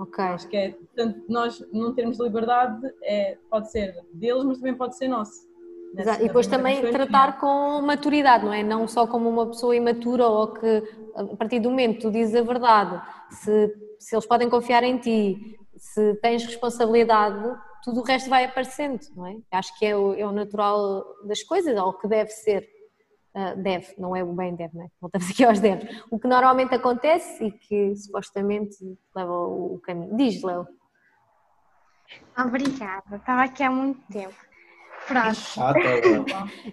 ok. Acho que é, portanto, nós não termos liberdade é, pode ser deles, mas também pode ser nosso. Nessa- Exato. E depois também tratar com maturidade, não é? Não só como uma pessoa imatura ou que a partir do momento que tu dizes a verdade, se, se eles podem confiar em ti, se tens responsabilidade, tudo o resto vai aparecendo, não é? Acho que é o, é o natural das coisas, ou o que deve ser. Ah, deve, não é o bem deve, não é? Voltamos aqui aos deves. O que normalmente acontece e que supostamente leva o o caminho. Diz, Léo. Obrigada, estava aqui há muito tempo. Pronto, Chata, Léo.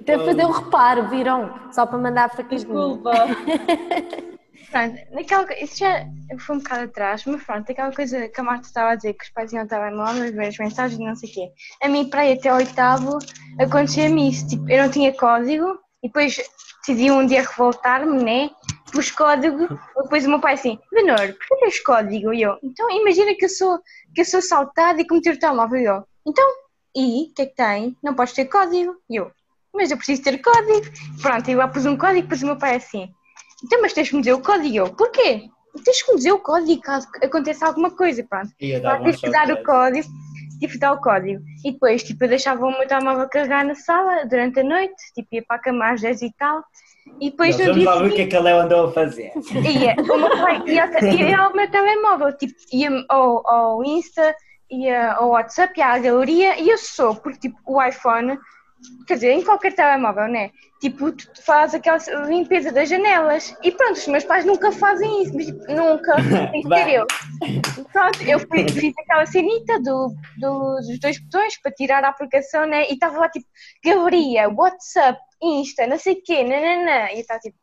Até fazer um reparo, viram? Só para mandar fraquinho. Desculpa. pronto, naquela, isso já foi um bocado atrás, mas pronto, aquela coisa que a Marta estava a dizer, que os pais iam telemóvel, ver as mensagens, não sei o quê. A mim, para ir até ao oitavo, acontecia-me isso, tipo, eu não tinha código, e depois decidi um dia revoltar-me, né? Pus código, depois o meu pai assim, Lenor, por que tens código? E eu, então imagina que eu sou, que eu sou saltada e cometi o telemóvel, e eu, então, e, o que é que tem? Não podes ter código? E eu, mas eu preciso ter código. Pronto, eu lá pus um código, depois o meu pai assim, então, mas tens que me dizer o código. E Eu, porquê? Tens que me dizer o código caso aconteça alguma coisa, pronto. Ia Lá dar um o código, que dar o código. E depois, tipo, eu deixava o meu telemóvel carregar na sala durante a noite, tipo, ia para a cama às 10 e tal. E depois Nós no Vamos dia lá ver o que é que a Léo andou a fazer. ia, o meu pai ia, ia ao meu telemóvel, tipo, ia ao, ao Insta, ia ao WhatsApp, ia à galeria, e eu sou, porque tipo, o iPhone, quer dizer, em qualquer telemóvel, né? Tipo, tu fazes aquela limpeza das janelas. E pronto, os meus pais nunca fazem isso, mas tipo, nunca, tem que eu. Pronto, eu fui- fiz aquela cenita do, do- dos dois botões para tirar a aplicação, né? E estava lá tipo, galeria, WhatsApp, Insta, não sei o quê, nananã. E eu estava tipo.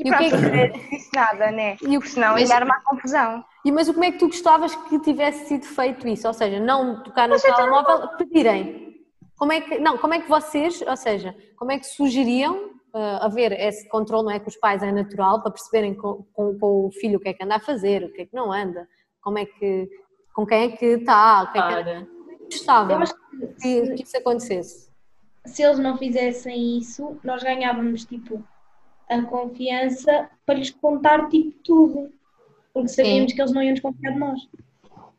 E E o que é pronto, que- não disse nada, né? E o Porque senão mas- ia dar uma confusão. E mas como é que tu gostavas que tivesse sido feito isso? Ou seja, não tocar no telemóvel, pedirem. Como é que, não, como é que vocês, ou seja, como é que sugeriam ah, haver esse controle, não é que os pais é natural, para perceberem com, com- com o filho o que é que anda a fazer, o que é que não anda, como é que, com quem é que está, o que é que Eu acho que, que isso acontecesse. se eles não fizessem isso, nós ganhávamos tipo a confiança para lhes contar tipo tudo. Porque sabíamos que eles não iam desconfiar de nós.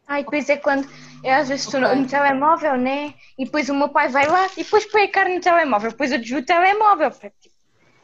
Ai, depois é quando eu às vezes estou no, Ok. no telemóvel, né? E depois o meu pai vai lá e depois põe a cara no telemóvel. Depois eu desvio o telemóvel. Tipo,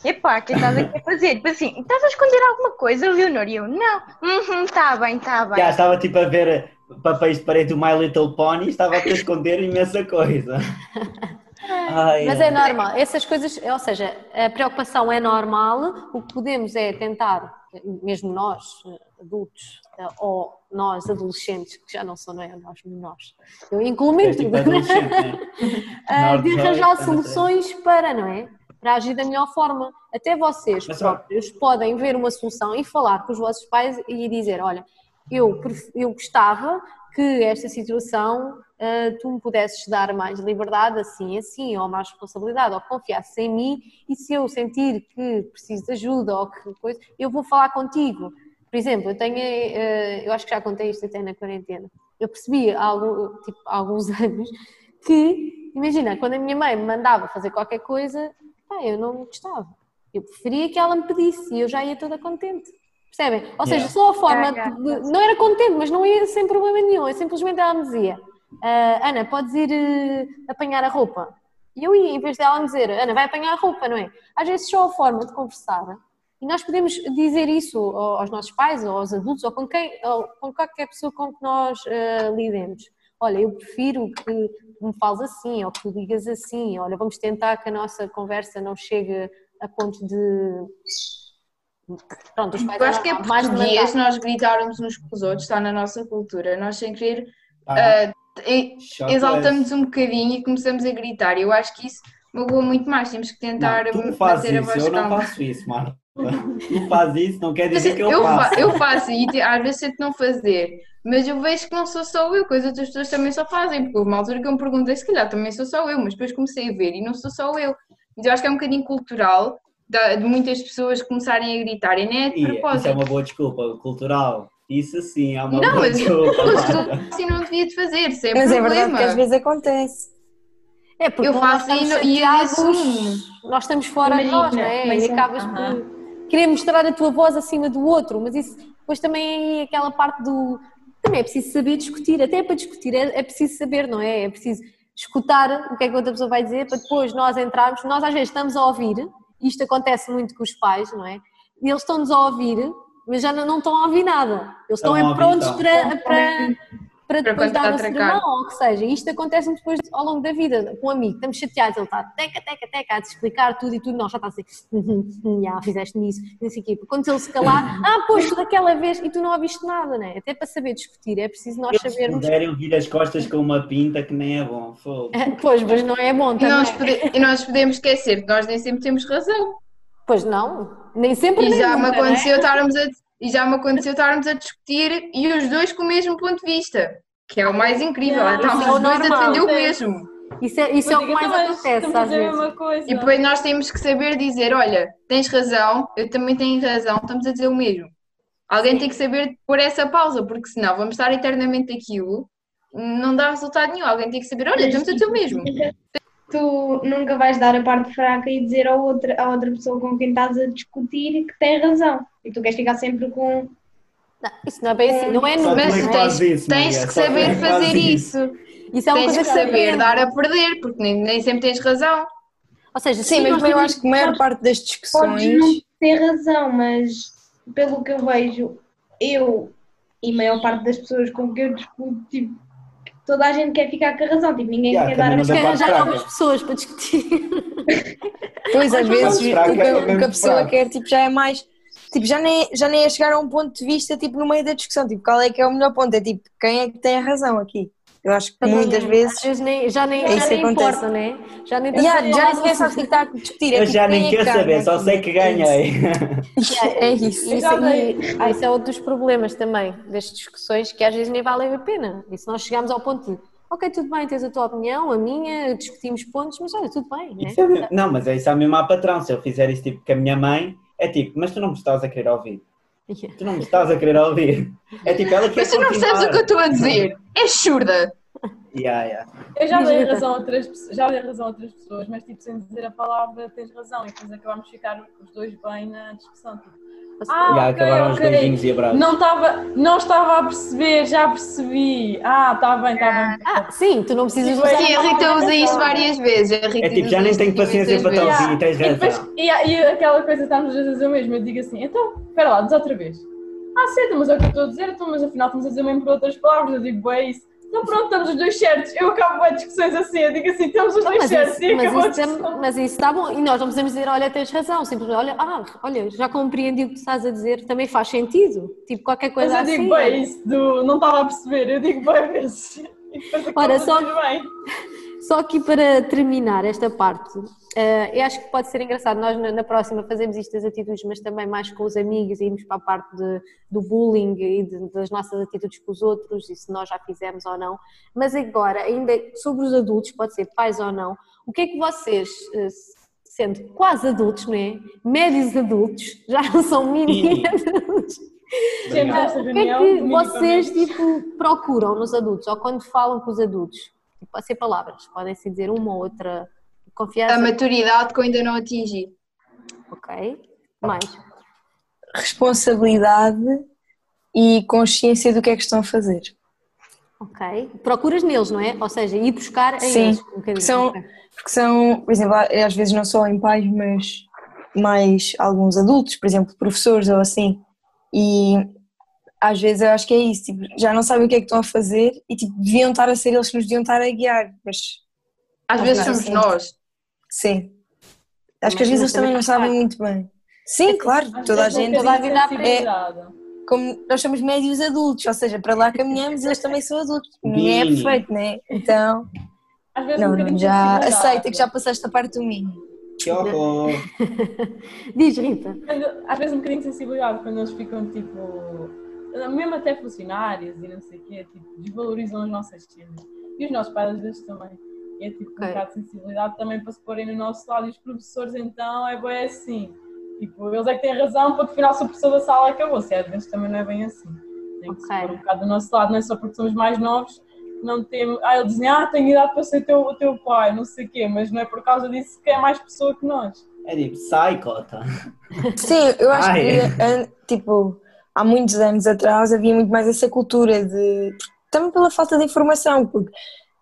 epá, o que estás aqui a fazer? Depois assim, estás a esconder alguma coisa, Leonor? E eu, não. Uhum, tá bem, tá bem. Já estava tipo a ver papéis de parede do My Little Pony, estava a esconder imensa coisa. Ai, Mas é normal, essas coisas, ou seja, a preocupação é normal, o que podemos é tentar, mesmo nós, adultos, ou nós, adolescentes, que já não são, não é? Nós, nós, eu incluo-me É tipo né? Ah, de arranjar 18, soluções para, não é? Para agir da melhor forma. Até vocês Mas, ó, próprios podem ver uma solução e falar com os vossos pais e dizer, olha, eu, eu gostava que esta situação ah, tu me pudesses dar mais liberdade, assim, assim, ou mais responsabilidade, ou confiasses em mim, e se eu sentir que preciso de ajuda ou que coisa, eu vou falar contigo. Por exemplo, eu tenho, eh, eu acho que já contei isto até na quarentena, eu percebi há, algum, tipo, há alguns anos que, imagina, quando a minha mãe me mandava fazer qualquer coisa, pá, eu não gostava. Eu preferia que ela me pedisse e eu já ia toda contente. Percebem? Ou seja, Yeah. só a forma Yeah, yeah. de. Não era contente, mas não ia sem problema nenhum. Eu simplesmente ela me dizia: "Ah, Ana, podes ir eh, apanhar a roupa. E eu ia, em vez dela me dizer: Ana, vai apanhar a roupa, não é? Às vezes só a forma de conversar. E nós podemos dizer isso ao- aos nossos pais, ou aos adultos, ou com, quem, ou com qualquer pessoa com que nós eh, lidemos. Olha, eu prefiro que me fales assim, ou que tu digas assim. Olha, vamos tentar que a nossa conversa não chegue a ponto de. Pronto, os pais Eu acho que é mais português nós gritarmos uns com os outros, está na nossa cultura. Nós, sem querer, Ah, choque exaltamos um bocadinho e começamos a gritar. Eu acho que isso magoa muito mais. Temos que tentar Não, tu fazes a isso, voz eu não calma. faço isso, Marta. Tu fazes isso, não quer Mas dizer que eu, eu, fa- faço. eu faço e às vezes tento não fazer, mas eu vejo que não sou só eu, que as outras pessoas também só fazem, porque houve uma altura que eu me perguntei se calhar também sou só eu, mas depois comecei a ver e não sou só eu. Então eu acho que é um bocadinho cultural de muitas pessoas começarem a gritar e nem é de E isso é propósito. uma boa desculpa cultural. Isso sim é uma Não, boa mas mas assim não devia de fazer, sem Mas é problema. verdade que às vezes acontece. É porque Eu nós faço estamos e e assumo. nós estamos fora de nós, não Imagina, é? mas E um- acabas aham. por querer mostrar a tua voz acima do outro, mas isso depois também é aquela parte do também é preciso saber discutir, até para discutir é, é preciso saber, não é? É preciso escutar o que é que a outra pessoa vai dizer para depois nós entrarmos, nós às vezes estamos a ouvir, isto acontece muito com os pais, não é? E eles estão-nos a ouvir, mas já não, não estão a ouvir nada. Eles estão, Estão é ouvir, prontos estão. para, para, para depois dar um atracar. sermão, ou o que seja. Isto acontece depois ao longo da vida, com um amigo, estamos chateados, ele está teca, teca, teca, a te explicar tudo e tudo, nós já está assim, já fizeste isso, não sei o quê. Quando ele se calar, ah, pois, daquela vez, e tu não ouviste nada, né? Até para saber discutir, é preciso nós Se sabermos. puderem ouvir as costas com uma pinta que nem é bom. Fogo. Pois, mas não é bom E também. nós, pode- e nós podemos esquecer que nós nem sempre temos razão. Pois não, nem sempre E nem já me nunca, não é? aconteceu estarmos a, e já me aconteceu estarmos a discutir e os dois com o mesmo ponto de vista, que é o mais incrível. Ah, Estamos é os dois a defender o Sim. mesmo. Isso é, isso é o que mais acontece às vezes. coisa. E depois nós temos que saber dizer: olha, tens razão, eu também tenho razão, estamos a dizer o mesmo. Alguém tem que saber pôr essa pausa, porque senão vamos estar eternamente aquilo, não dá resultado nenhum. Alguém tem que saber: olha, estamos a dizer o mesmo. Tu nunca vais dar a parte fraca e dizer a outra, a outra pessoa com quem estás a discutir que tem razão. E tu queres ficar sempre com. Não, isso não é bem assim, não é é Mas é? tens, isso, tens Maria, que é saber que fazes fazer isso. isso. Isso é uma Tens coisa que saber aprende. dar a perder, porque nem, nem sempre tens razão. Ou seja, Sim, mas eu acho que a maior parte das Podes discussões. não ter razão, mas pelo que eu vejo, eu e a maior parte das pessoas com que eu discuto, tipo, toda a gente quer ficar com a razão, tipo, ninguém Yeah, quer dar a Mas quer arranjar fraca. novas pessoas para discutir. Pois, às vezes, o fraco que, é a- o que a pessoa fraco. quer tipo, já é mais. Tipo, já nem, já nem é chegar a um ponto de vista tipo, no meio da discussão. Tipo, qual é que é o melhor ponto? É tipo, quem é que tem a razão aqui? Eu acho que muitas Às vezes. vezes nem, já nem, É já isso nem importa, né? Já nem Já, tanto já falar ninguém do sabe o que está a discutir. É Eu tipo, já nem é quero que saber, só sei que É ganhei. É isso. Isso, Já dei. e, ah, isso é outro dos problemas também, das discussões, que às vezes nem valem a pena. E se nós chegamos ao ponto de, ok, tudo bem, tens a tua opinião, a minha, discutimos pontos, mas olha, tudo bem, né? Isso é Não, mas é isso é mesmo à patrão. Se eu fizer isso tipo com a minha mãe, é tipo, mas tu não me estás a querer ouvir. Tu não me estás a querer ouvir. É tipo, ela quer Mas tu não percebes o que eu estou a dizer. És surda. Yeah, yeah. Eu já dei razão a outras pessoas, já dei razão a outras pessoas, mas tipo sem dizer a palavra tens razão e depois acabámos de ficar os dois bem na discussão. Tipo, ah, Já ok, acabaram os ok. beijinhos e abraços. Não estava não estava a perceber, já percebi. Ah, está bem, está bem. Ah, sim, tu não precisas Sim, usar Sim, a Rita usa isso várias vezes. É tipo, já nem isto tenho paciência para imensas ouvir, tens E, depois, razão. e, e aquela coisa, estamos a dizer o mesmo, eu digo assim, então, espera lá, diz outra vez. Ah, certo, mas é o que eu estou a dizer, então, mas afinal estamos a dizer mesmo por outras palavras, eu digo, é isso. Então pronto, estamos os dois certos. Eu acabo bem discussões assim, eu digo assim, estamos os Não, dois mas, certos e mas, acabou isso, discussão. mas isso está bom. E nós não podemos dizer, olha, tens razão. Simplesmente, olha, ah, olha, já compreendi o que tu estás a dizer. Também faz sentido. Tipo, qualquer Mas coisa eu assim. digo, bem, isso do não estava a perceber, eu digo bem vezes. E depois Ora, só- bem. Só aqui para terminar esta parte, eh, eu acho que pode ser engraçado. Nós na, na próxima fazemos isto das atitudes, mas também mais com os amigos, e irmos para a parte de- do bullying e de- das nossas atitudes com os outros, e se nós já fizemos ou não. Mas agora, ainda sobre os adultos, pode ser pais ou não, o que é que vocês, eh, sendo quase adultos, não é? Médios adultos, já não são mini adultos. Esta O que é que vocês tipo, procuram nos adultos ou quando falam com os adultos? Pode ser palavras, podem-se dizer uma ou outra confiança. A maturidade que eu ainda não atingi. Ok. Mais. Responsabilidade e consciência do que é que estão a fazer. Ok. Procuras neles, não é? Ou seja, ir buscar a Sim, eles. Um bocadinho. são-. Porque são, por exemplo, às vezes não só em pais, mas mais alguns adultos, por exemplo, professores ou assim. E às vezes eu acho que é isso, tipo, já não sabem o que é que estão a fazer e tipo, deviam estar a ser eles que nos deviam estar a guiar, mas Às Mas vezes não, somos sim. nós. sim. Acho que às vezes eles também não sabem muito bem. Sim, claro, Acho toda a é gente, toda a bocadinho vida de é- sensibilidade. como nós somos médios adultos, ou seja, para lá caminhamos, eles também são adultos. Ninguém é perfeito, né? Então, Às vezes um não, não, bocadinho de já aceita que já passaste a parte do mínimo. Que horror. Diz, Rita. Às vezes um bocadinho de sensibilidade quando eles ficam tipo, mesmo até funcionários e não sei o quê, tipo, desvalorizam as nossas cenas. E os nossos pais às vezes também. E é tipo Ok. um bocado de sensibilidade também para se porem no nosso lado. E os professores então é bem assim. Tipo, eles é que têm razão, porque afinal se o professor da sala acabou. Se às vezes também não é bem assim. Tem que se Ok. pôr um bocado do nosso lado, não é só porque somos mais novos. Não temos, ah, eles dizem, ah, tenho idade para ser teu, o teu pai, não sei o quê, mas não é por causa disso que é mais pessoa que nós. É tipo, sai, cota. Sim, eu acho Ai. que, an- tipo, há muitos anos atrás havia muito mais essa cultura de. também pela falta de informação, porque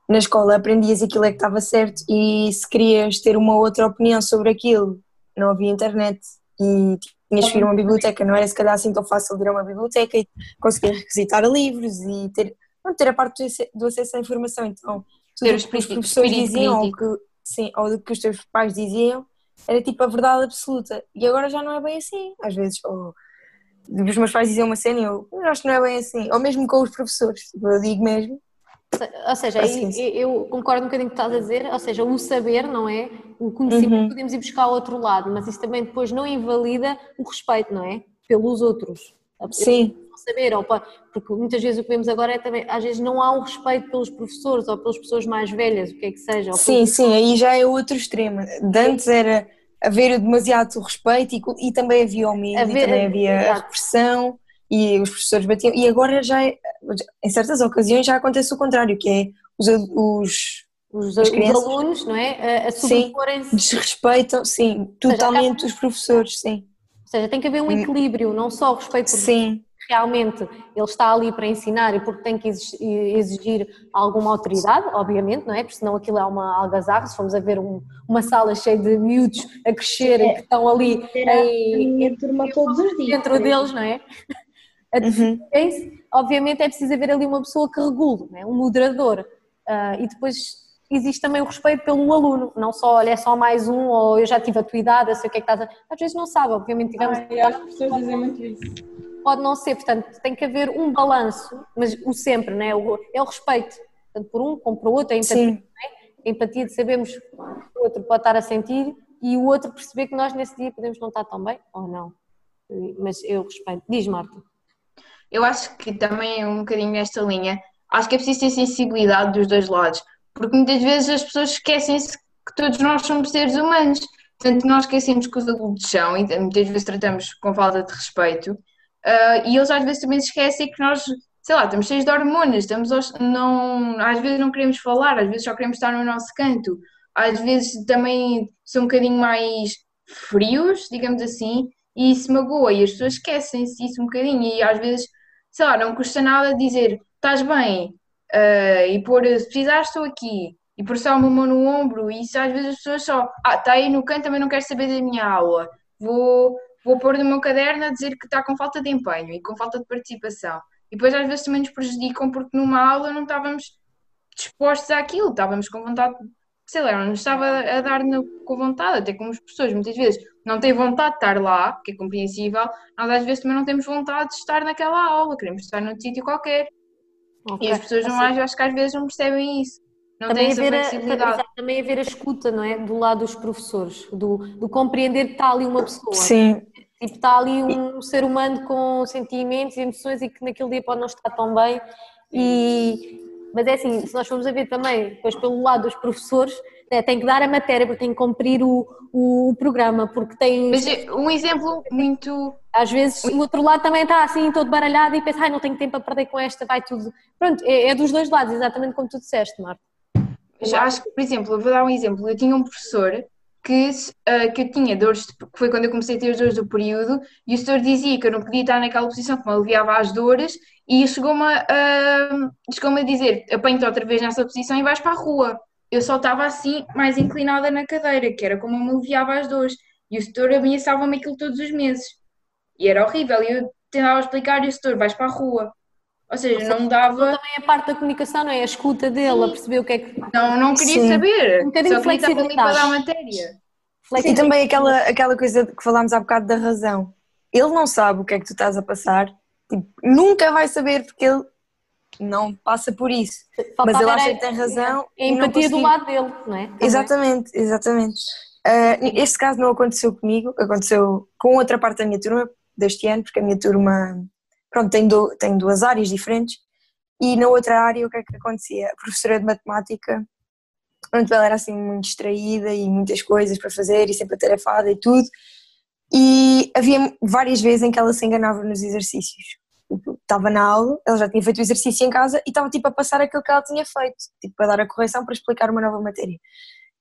na escola aprendias aquilo é que estava certo e se querias ter uma outra opinião sobre aquilo, não havia internet e tinhas que ir a uma biblioteca, não era se calhar assim tão fácil de ir a uma biblioteca e conseguir requisitar livros e ter, não, ter a parte do acesso à informação. Então, tudo o que os professores diziam ou que, sim, ou do que os teus pais diziam era tipo a verdade absoluta. E agora já não é bem assim, às vezes. Ou, os meus pais diziam uma cena e eu, eu acho que não é bem assim. Ou mesmo com os professores, eu digo mesmo. Ou seja, aí, eu concordo um bocadinho com o que estás a dizer, ou seja, o saber, não é? O conhecimento uhum. podemos ir buscar ao outro lado, mas isso também depois não invalida o respeito, não é? Pelos outros. Sim. Saber, ou porque muitas vezes o que vemos agora é também, às vezes não há o respeito pelos professores ou pelas pessoas mais velhas, o que é que seja. Sim, sim, aí já é outro extremo. De antes era haver demasiado respeito e, e também havia o medo, haver, e também havia exato. a repressão e os professores batiam. E agora já, é, em certas ocasiões, já acontece o contrário, que é os, os os, os alunos, não é? A, a sobreporem-se. Desrespeitam, sim, totalmente seja, os professores, sim. Ou seja, tem que haver um hum. equilíbrio, não só o respeito por sim. Realmente ele está ali para ensinar e porque tem que exigir alguma autoridade, obviamente, não é? Porque senão aquilo é uma algazarra, se formos a ver um, uma sala cheia de miúdos a crescerem é. que estão ali em, a turma todos os dias. Dentro deles, não é? Uhum. Obviamente é preciso haver ali uma pessoa que regule, é? um moderador. Uh, e depois existe também o respeito pelo aluno, não só, olha, é só mais um, ou eu já tive a tua idade, eu sei o que é que estás a... Às vezes não sabe, obviamente tivemos... Ai, acho que as pessoas dizem muito isso. Pode não ser, portanto, tem que haver um balanço, mas o sempre, né? o, é o respeito, tanto por um como por o outro, a empatia, né? a empatia de sabermos que o outro pode estar a sentir e o outro perceber que nós nesse dia podemos não estar tão bem, ou não. Mas eu respeito. Diz, Marta. Eu acho que também é um bocadinho nesta linha. Acho que é preciso ter sensibilidade dos dois lados, porque muitas vezes as pessoas esquecem-se que todos nós somos seres humanos. Portanto, nós esquecemos que os adultos são, e muitas vezes tratamos com falta de respeito, uh, e eles às vezes também se esquecem que nós, sei lá, estamos cheios de hormonas, estamos aos, não, às vezes não queremos falar, às vezes só queremos estar no nosso canto, às vezes também são um bocadinho mais frios, digamos assim, e isso magoa, e as pessoas esquecem-se disso um bocadinho, e às vezes sei lá, não custa nada dizer estás bem uh, e pôr se precisares estou aqui e pôr só uma mão no ombro e isso às vezes as pessoas só, ah, está aí no canto, também não quer saber da minha aula, vou, vou pôr no meu caderno a dizer que está com falta de empenho e com falta de participação. E depois às vezes também nos prejudicam porque numa aula não estávamos dispostos àquilo, estávamos com vontade, sei lá, não estava a dar com vontade, até como as pessoas muitas vezes não têm vontade de estar lá, que é compreensível, nós às vezes também não temos vontade de estar naquela aula, queremos estar num sítio qualquer. Okay. E as pessoas não assim, acho que às vezes não percebem isso. Não também haver, a, também haver a escuta, não é? Do lado dos professores, do, do compreender que está ali uma pessoa. Sim. Tipo, está ali um ser humano com sentimentos e emoções e que naquele dia pode não estar tão bem. E, mas é assim, se nós formos a ver também, depois pelo lado dos professores, tem que dar a matéria, porque tem que cumprir o, o, programa, porque tem. Mas um exemplo muito. Às vezes o outro lado também está assim todo baralhado e pensa, ai, não tenho tempo a perder com esta, vai tudo. Pronto, é, é dos dois lados, exatamente como tu disseste, Marta. Já acho que, por exemplo, eu vou dar um exemplo. Eu tinha um professor que, uh, que eu tinha dores, de, que foi quando eu comecei a ter as dores do período, e o senhor dizia que eu não podia estar naquela posição que me aliviava às dores, e chegou-me a, uh, chegou a dizer: apanho-te outra vez nessa posição e vais para a rua eu só estava assim, mais inclinada na cadeira, que era como eu me aliviava as dores. E o setor ameaçava-me aquilo todos os meses. E era horrível. E eu tentava explicar e o setor, vais para a rua. Ou seja, não dava. Também a parte da comunicação, não é? A escuta dele, Sim. a perceber o que é que. Não, não queria Sim. saber. Um bocadinho só queria estar para dar a matéria. E também aquela, aquela coisa que falámos há bocado da razão. Ele não sabe o que é que tu estás a passar, tipo, nunca vai saber porque ele não passa por isso. Faltava mas ele acha que tem razão. A empatia do lado dele, não é? Também. Exatamente, exatamente. Uh, este caso não aconteceu comigo, aconteceu com outra parte da minha turma deste ano, porque a minha turma pronto, tem, do, tem duas áreas diferentes. E na outra área, o que é que acontecia? A professora de matemática, pronto, ela era assim muito distraída e muitas coisas para fazer e sempre atarefada e tudo. E havia várias vezes em que ela se enganava nos exercícios estava na aula, ela já tinha feito o exercício em casa e estava tipo a passar aquilo que ela tinha feito, tipo a dar a correção para explicar uma nova matéria.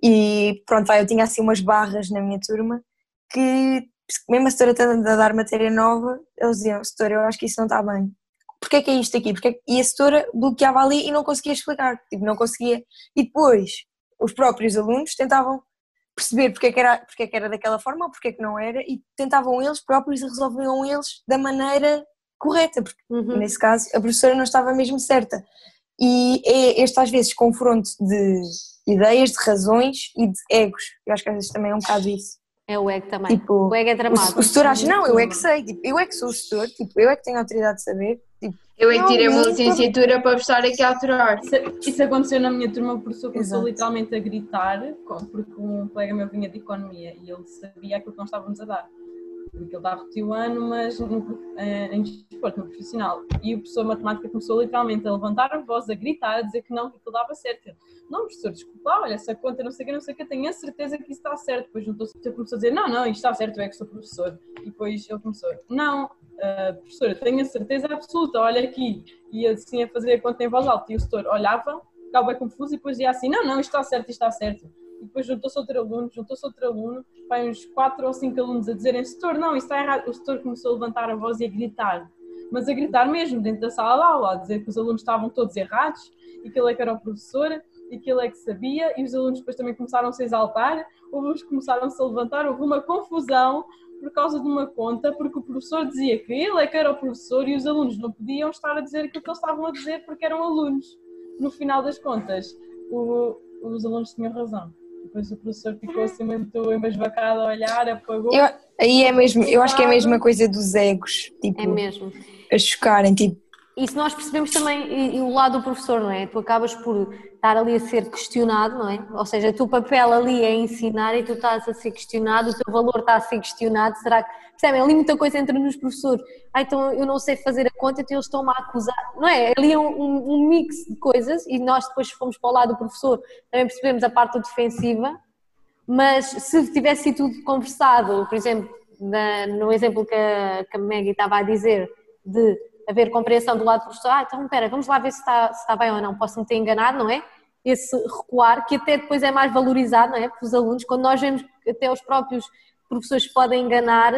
E pronto, vai, eu tinha assim umas barras na minha turma que mesmo a setora estando a dar matéria nova, eles diziam, setora, eu acho que isso não está bem. Porquê é que é isto aqui? Porque E a setora bloqueava ali e não conseguia explicar, tipo, não conseguia. E depois, os próprios alunos tentavam perceber porque é que era, porque é que era daquela forma ou porque é que não era e tentavam eles próprios e resolviam eles da maneira correta, porque Uhum. nesse caso a professora não estava mesmo certa. E é este às vezes confronto de ideias, de razões e de egos. Eu acho que às vezes também é um bocado isso. É o ego também. Tipo, o ego é o, dramático. o setor acha, não, eu é que sei, tipo, eu é que sou o setor, tipo, eu é que tenho a autoridade de saber. Tipo, Eu é que tirei uma Não, licenciatura para estar aqui a aturar. Isso, isso aconteceu na minha turma, o professor começou Exato. literalmente a gritar, com- porque um colega meu vinha de economia e ele sabia aquilo que nós estávamos a dar. Porque ele está a o ano, mas no, eh, em desporto, no profissional. E o professor de matemática começou literalmente a levantar a voz, a gritar, a dizer que não, que aquilo dava certo. Não, professor, desculpa olha, essa conta não sei o que, não sei o que, tenho a certeza que isso está certo. Depois juntou-se, ele começou a dizer, não, não, isto está certo, eu é que sou professor. E depois ele começou, não, ah, professora, tenho a certeza absoluta, olha aqui. E assim a fazer a conta em voz alta. E o setor olhava, ficava bem confuso e depois ia assim, não, não, isto está certo, isto está certo. E depois juntou-se outro aluno, juntou-se outro aluno, vai uns quatro ou cinco alunos a dizerem, setor, não, isso está errado. O setor começou a levantar a voz e a gritar. Mas a gritar mesmo, dentro da sala de aula, a dizer que os alunos estavam todos errados e que ele é que era o professor e que ele é que sabia. E os alunos depois também começaram a se exaltar, houve uns que começaram-se a levantar, houve uma confusão por causa de uma conta, porque o professor dizia que ele é que era o professor e os alunos não podiam estar a dizer aquilo que eles estavam a dizer porque eram alunos. No final das contas, o- os alunos tinham razão. Depois o professor ficou assim muito embasbacado a olhar, apagou. eu, aí é mesmo, eu acho que é a mesma coisa dos egos, tipo, É mesmo. a chocarem, tipo, E se nós percebemos também e, e o lado do professor, não é? Tu acabas por estar ali a ser questionado, não é? Ou seja, o teu papel ali é ensinar e tu estás a ser questionado, o teu valor está a ser questionado. Será que. Percebem? Ali muita coisa entra nos professores. Ah, então eu não sei fazer a conta, então eles estão-me a acusar. Não é? Ali é um, um- um mix de coisas e nós depois fomos para o lado do professor, também percebemos a parte defensiva, mas se tivesse sido tudo conversado, por exemplo, na- no exemplo que a, que a Maggie estava a dizer, de haver compreensão do lado do professor, ah, então espera, vamos lá ver se está, se está bem ou não, posso-me ter enganado, não é? Esse recuar, que até depois é mais valorizado, não é? Pelos alunos, quando nós vemos que até os próprios professores podem enganar,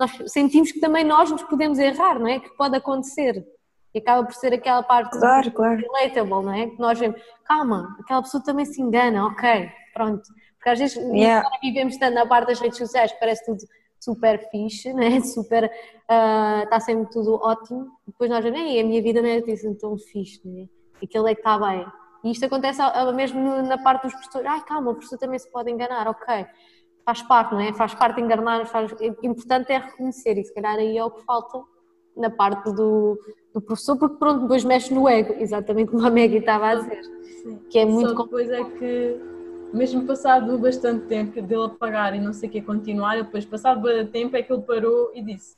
nós sentimos que também nós nos podemos errar, não é? Que pode acontecer. E acaba por ser aquela parte claro, claro. relatable, não é? Que nós vemos, calma, aquela pessoa também se engana, ok, pronto. Porque às vezes Yeah. vivemos tanto na parte das redes sociais parece tudo super fixe, né? super, ah, está sempre tudo ótimo, depois nós vemos, "Ei, a minha vida não é assim tão fixe, né? aquele é que está bem. E isto acontece mesmo na parte dos professores, ai calma, o professor também se pode enganar, ok, faz parte, não é? Faz parte enganar, faz... o importante é reconhecer e se calhar aí é o que falta na parte do, do professor, porque pronto, depois mexe no ego, exatamente como a Maggie estava a dizer, Sim. que é muito Só depois é que, mesmo passado bastante tempo dele apagar e não sei o que continuar, depois passado bastante tempo é que ele parou e disse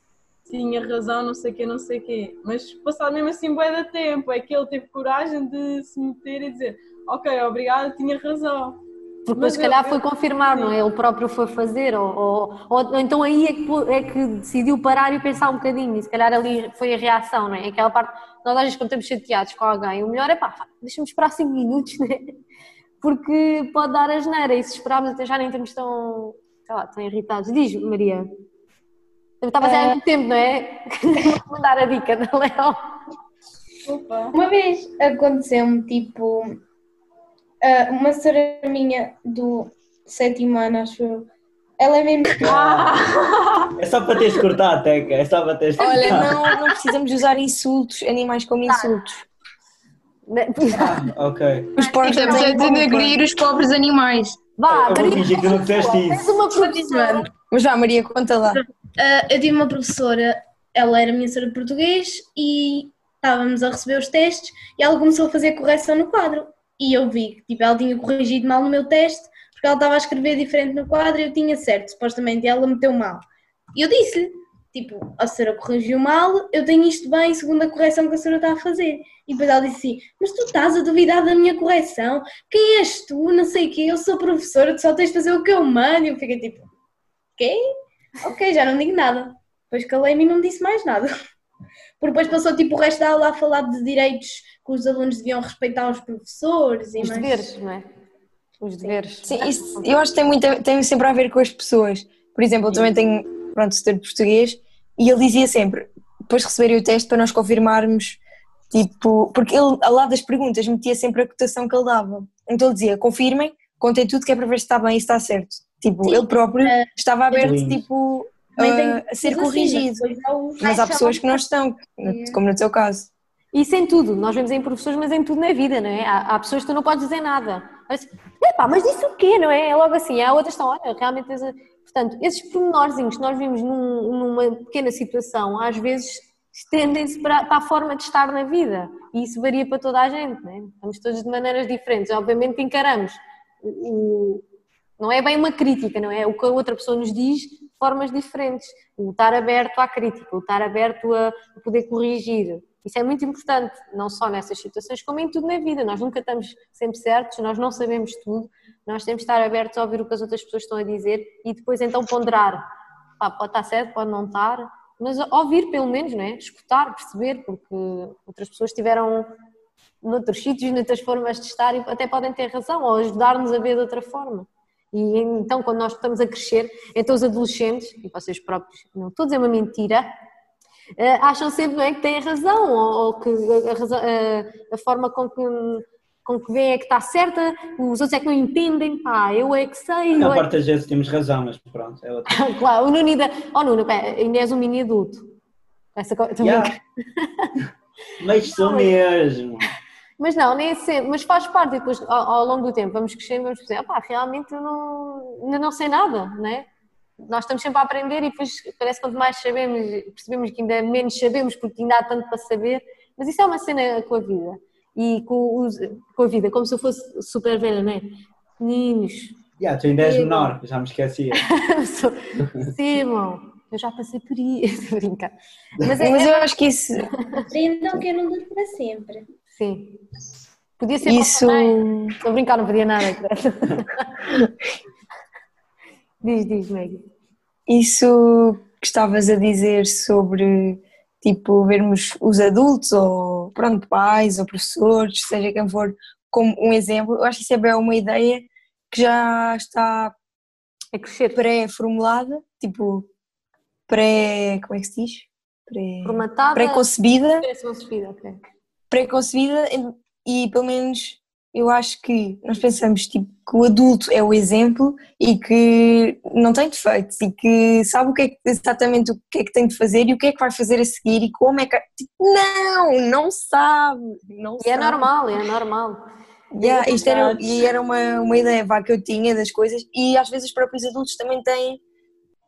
tinha razão, não sei o que, não sei o que. Mas passado mesmo assim bué de tempo, é que ele teve coragem de se meter e dizer ok, obrigado, tinha razão. Porque Mas se calhar eu- foi confirmar, não é? Ele próprio foi fazer, ou, ou, ou- então aí é que, é que decidiu parar e pensar um bocadinho, e se calhar ali foi a reação, não é? Aquela parte, nós às vezes quando estamos chateados com alguém, o melhor é pá, deixa-me esperar 5 minutos, né? Porque pode dar a geneira, e se esperarmos até já nem estamos tão, sei lá, tão irritados. Diz, Maria. Estava a dizer há muito tempo, não é? Vou dar a dica da Léo. Opa. Uma vez aconteceu-me, tipo, ah, uma senhora minha do sétimo ano, acho eu, ela é mesmo. É só para teres cortado, Teca. É só para teres Olha, cortado. não, não precisamos usar insultos, animais como insultos. Ah, ok. Os porcos Estamos não a denegrir os pobres animais. Vá, Eu Maria, fingir que não disseste tens isso. uma professora. Mas vá, Maria, conta lá. Ah, eu tive uma professora, ela era minha senhora de português e estávamos a receber os testes e ela começou a fazer correção no quadro. E eu vi que tipo, ela tinha corrigido mal no meu teste porque ela estava a escrever diferente no quadro e eu tinha certo. Supostamente ela meteu mal. E eu disse-lhe, tipo, a senhora corrigiu mal, eu tenho isto bem segundo a correção que a senhora está a fazer. E depois ela disse assim, mas tu estás a duvidar da minha correção? Quem és tu? Não sei o quê, eu sou professora, tu só tens de fazer o que eu mando. E eu fiquei tipo, quê? Ok, já não digo nada. Depois calei-me e não disse mais nada. Porque depois passou tipo o resto da aula a falar de direitos que os alunos deviam respeitar os professores e Os mais. deveres, não é? Os deveres. Sim, isso, eu acho que tem, muito, tem sempre a ver com as pessoas. Por exemplo, eu também tenho pronto, setor de português, e ele dizia sempre, depois de receberem o teste para nós confirmarmos, tipo, porque ele, ao lado das perguntas, metia sempre a cotação que ele dava. Então ele dizia, confirmem, contem tudo que é para ver se está bem e se está certo. Tipo, Sim. ele próprio Eh, estava aberto, Sim. tipo, Também a, ser coisas assim, corrigido. mas há Mas pessoas que não estão, como no teu caso. Isso em tudo, nós vemos em professores, mas em tudo na vida, não é? Há, há pessoas que tu não podes dizer nada. Mas, epá, mas disse o quê, não é? É logo assim, há outras que estão, olha, realmente. tens a-" Portanto, esses pormenorzinhos que nós vimos num- numa pequena situação, às vezes estendem-se para, para a forma de estar na vida. E isso varia para toda a gente, não é? Estamos todos de maneiras diferentes. Obviamente encaramos o, não é bem uma crítica, não é? O que a outra pessoa nos diz de formas diferentes. O estar aberto à crítica, o estar aberto a poder corrigir. Isso é muito importante, não só nessas situações, como em tudo na vida. Nós nunca estamos sempre certos, nós não sabemos tudo, nós temos de estar abertos a ouvir o que as outras pessoas estão a dizer e depois então ponderar. Pá, pode estar certo, pode não estar, mas ouvir pelo menos, não é? Escutar, perceber, porque outras pessoas tiveram noutros sítios, noutras formas de estar e até podem ter razão ou ajudar-nos a ver de outra forma. E então, quando nós estamos a crescer, então os adolescentes, e vocês próprios, não estou a dizer uma mentira, eh, acham sempre é, que têm razão ou, que a, a a- a forma com que, com que vêem é que está certa, os outros é que não entendem, pá, eu é que sei. Na é parte das vezes temos razão, mas pronto, é outra. Claro, o Nuno ainda. Oh, Nuno, pá, ainda és um mini adulto. Essa co- estou a Yeah. Mas sou mesmo. Mas não, nem é sempre, mas faz parte depois ao, ao longo do tempo vamos crescendo e vamos dizer, opá, realmente eu não, ainda não sei nada, não é? Nós estamos sempre a aprender e depois parece que quanto mais sabemos, percebemos que ainda menos sabemos porque ainda há tanto para saber, mas isso é uma cena com a vida e com, os- com a vida, como se eu fosse super velha, não é? Meninos, Yeah, tu ainda és menor, já me esquecia. sou- Simão, eu já passei por isso, brincar. Mas é, Mas é- eu acho que isso, Aprendam que eu não duro para sempre. sim. Podia ser isso, também. Estou a brincar, não podia nada. diz, diz, Maggie. isso que estavas a dizer sobre tipo vermos os adultos ou pronto pais ou professores, seja quem for, como um exemplo, eu acho que isso é bem uma ideia que já está É crescer. pré-formulada, tipo pré, como é que se diz? Pré, Formatada. pré-concebida Parece uma subida, ok. pré-concebida e pelo menos eu acho que nós pensamos tipo, que o adulto é o exemplo e que não tem defeitos e que sabe o que é exatamente o que é que tem de fazer e o que é que vai fazer a seguir e como é que. tipo, não, não sabe. Não E é sabe. normal, é normal. Yeah, isto era, e era uma, uma ideia vá, que eu tinha das coisas e às vezes os próprios adultos também têm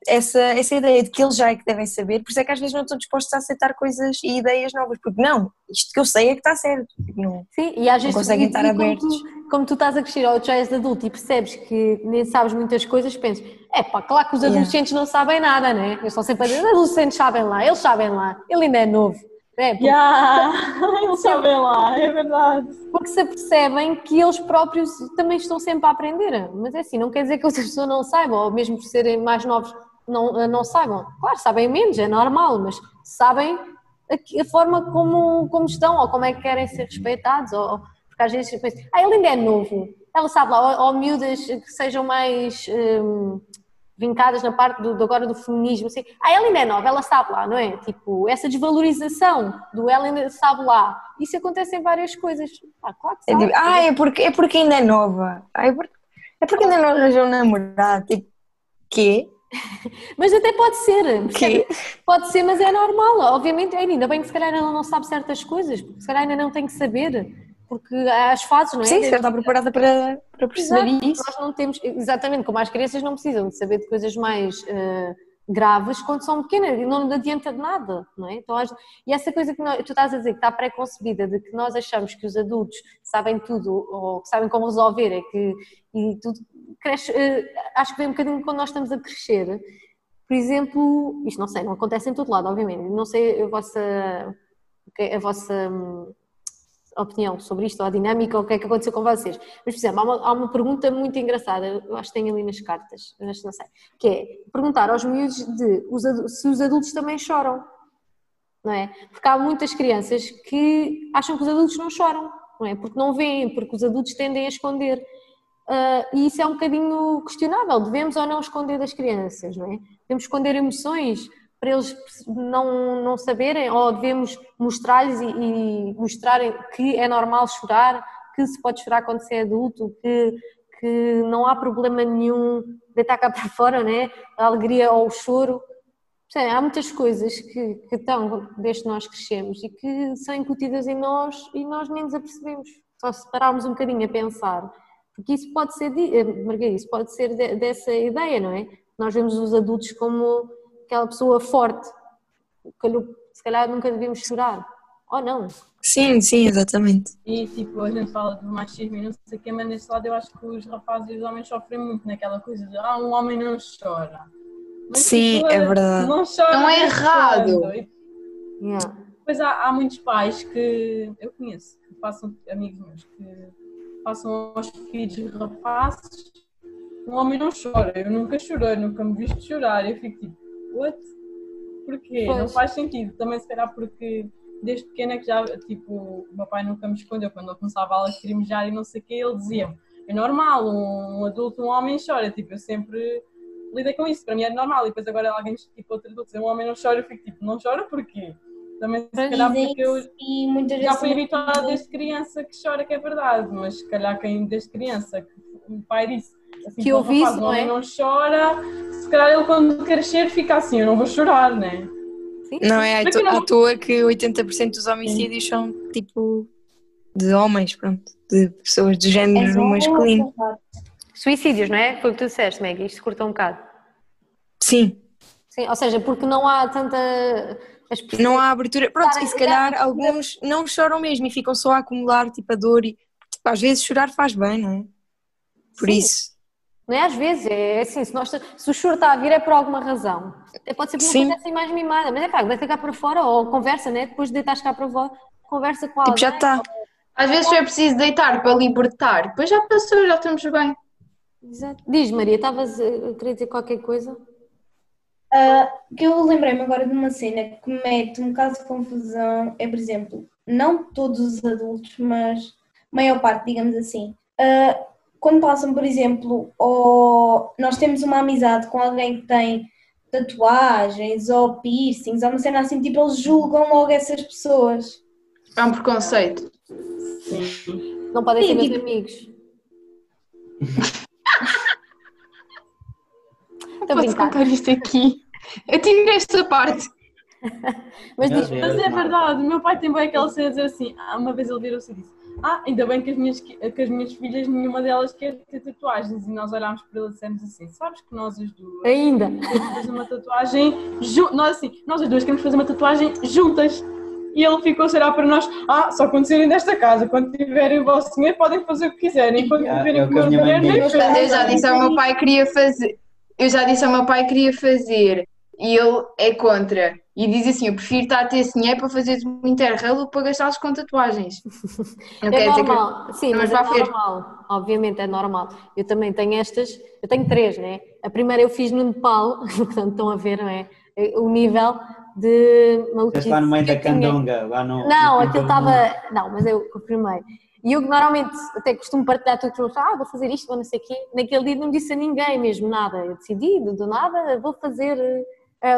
essa, essa ideia de que eles já é que devem saber, por isso é que às vezes não estão dispostos a aceitar coisas e ideias novas, porque não, isto que eu sei é que está certo. Tipo, Não, Sim, e às vezes conseguem estar e como abertos. Tu, como tu estás a crescer ou tu já és adulto e percebes que nem sabes muitas coisas, pensas, é pá, claro que os Yeah. adolescentes não sabem nada, né? Eles estão sempre a dizer, os adolescentes sabem lá, eles sabem lá, ele ainda é novo. É, porque, Yeah, eles sabem lá, é verdade. porque se apercebem que eles próprios também estão sempre a aprender. Mas é assim, não quer dizer que outras pessoas não saibam, ou mesmo por serem mais novos não, não saibam. Claro, sabem menos, é normal, mas sabem a, a forma como, como estão, ou como é que querem ser respeitados, ou, porque às vezes pensam, ah, ele ainda é novo, ela sabe lá, ou, ou miúdas que sejam mais hum, vincadas na parte do, agora do feminismo, assim, ah, ela ainda é nova, ela sabe lá, não é? Tipo, essa desvalorização do ela ainda sabe lá, isso acontece em várias coisas. Ah, claro que É sabe. tipo, ah, é porque, é porque ainda é nova. Ah, é, porque, é porque ainda não arranjou namorado. Tipo, quê? Mas até pode ser? Pode ser, mas é normal. Obviamente, ainda bem que se calhar ela não sabe certas coisas, porque se calhar ainda não tem que saber, porque há as fases, não é? Sim, se está preparada para, para perceber Exato, isso. Nós não temos, exatamente, como as crianças não precisam de saber de coisas mais eh, graves quando são pequenas e não adianta de nada, não é? Então, e essa coisa que nós- tu estás a dizer que está pré-concebida, de que nós achamos que os adultos sabem tudo ou que sabem como resolver, é que e tudo cresce, eh, acho que vem um bocadinho quando nós estamos a crescer. Por exemplo, isto não sei, não acontece em todo lado, obviamente, não sei a vossa, é a vossa hum, opinião sobre isto, ou a dinâmica, ou o que é que aconteceu com vocês. Mas, por exemplo, há uma, há uma pergunta muito engraçada, eu acho que tem ali nas cartas, mas não sei, que é perguntar aos miúdos de os se os adultos também choram, não é? Porque há muitas crianças que acham que os adultos não choram, não é? Porque não veem, porque os adultos tendem a esconder. uh, e isso é um bocadinho questionável. Devemos ou não esconder das crianças, não é? Devemos esconder emoções para eles não, não saberem, ou devemos mostrar-lhes e, e mostrarem que é normal chorar, que se pode chorar quando se é adulto, que, que não há problema nenhum deitar cá para fora, né? a alegria ou o choro. há muitas coisas que, que estão desde que nós crescemos e que são incutidas em nós e nós nem nos apercebemos. Só se pararmos um bocadinho a pensar. Porque isso pode ser, eh, Margarida, isso pode ser de, dessa ideia, não é? Nós vemos os adultos como aquela pessoa forte, se calhar nunca devíamos chorar, ou não? Sim, sim, exatamente. E tipo, a gente fala do machismo e não sei o que, mas nesse lado eu acho que os rapazes e os homens sofrem muito naquela coisa de ah, um homem não chora. Mas, sim, tipo, é verdade. Não chora. Não é errado. Yeah. Depois há, há muitos pais que eu conheço, que passam, amigos meus, que passam aos filhos rapazes, um homem não chora. Eu nunca chorei, nunca me viste chorar. Eu fico tipo, what? Porquê? Pois. Não faz sentido. Também se calhar porque desde pequena que já, tipo, o meu pai nunca me escondeu. Quando eu começava a lacrimejar e não sei o quê, ele dizia é normal, um, adulto, um homem chora. Tipo, eu sempre lidei com isso. Para mim é normal. E depois agora alguém, tipo, outro adulto dizer um homem não chora, eu fico tipo, não chora porquê? Também se calhar porque eu já fui habituada desde criança que chora, que é verdade. Mas se calhar quem desde criança, que o pai disse assim, que ouvisse, não é? não chora, se calhar ele quando crescer fica assim, eu não vou chorar, né? Sim. Não é à, to à toa que 80% dos homicídios Sim. são tipo de homens, pronto, de pessoas de género é masculino. Suicídios, não é? Foi o que tu disseste, Maggie, isto curta um bocado. Sim. Sim, ou seja, porque não há tanta. Não há abertura. Pronto, e se calhar alguns não choram mesmo e ficam só a acumular tipo a dor e tipo, às vezes chorar faz bem, não é? Por Sim. isso. Não é às vezes, é assim, se, nós, se o choro está a vir é por alguma razão. Pode ser por uma Sim. coisa assim mais mimada, mas é pá, deita cá para fora ou conversa, né? Depois de deitar cá para fora, conversa com alguém. Tipo, já está. Às vezes é preciso deitar para libertar, depois já passou, já estamos bem. Exato. Diz Maria, estavas a querer dizer qualquer coisa? Uh, que eu lembrei-me agora de uma cena que mete um bocado de confusão, é por exemplo, não todos os adultos, mas maior parte, digamos assim, uh, quando passam, por exemplo, ou nós temos uma amizade com alguém que tem tatuagens ou piercings, ou uma cena assim, tipo, eles julgam logo essas pessoas. É um preconceito. Sim. Não podem ser meus tipo... amigos. Estou Posso contar isto aqui? Eu tive esta parte. mas, diz, mas é verdade, o meu pai tem bem aquela cena de dizer assim, ah, uma vez ele virou-se e disse ah, ainda bem que as, minhas, que as minhas filhas, nenhuma delas quer ter tatuagens. E nós olhámos para ele e dissemos assim: sabes que nós as duas. Ainda! Queremos fazer uma tatuagem. Nós, assim, nós as duas queremos fazer uma tatuagem juntas. E ele ficou a olhar para nós: ah, só quando saírem desta casa, quando tiverem o vosso dinheiro, podem fazer o que quiserem. Quando yeah, tiverem é o meu dinheiro, nem Eu já disse ao meu pai que queria fazer. Eu já disse ao meu pai que queria fazer e ele é contra. E diz assim: Eu prefiro estar a ter esse dinheiro para fazer um interrail para gastá-los com tatuagens. Não é normal, que... sim, mas, mas é normal. Obviamente é normal. Eu também tenho estas, eu tenho três, né? A primeira eu fiz no Nepal, portanto estão a ver, não é? O nível de maluquice. lá no meio da candonga, lá no. Não, no aquilo estava. Não, mas eu primeiro. E eu normalmente até costumo partilhar tudo que ah, vou fazer isto, vou não sei o quê. Naquele dia não disse a ninguém mesmo nada. Eu decidi, do nada, vou fazer eh,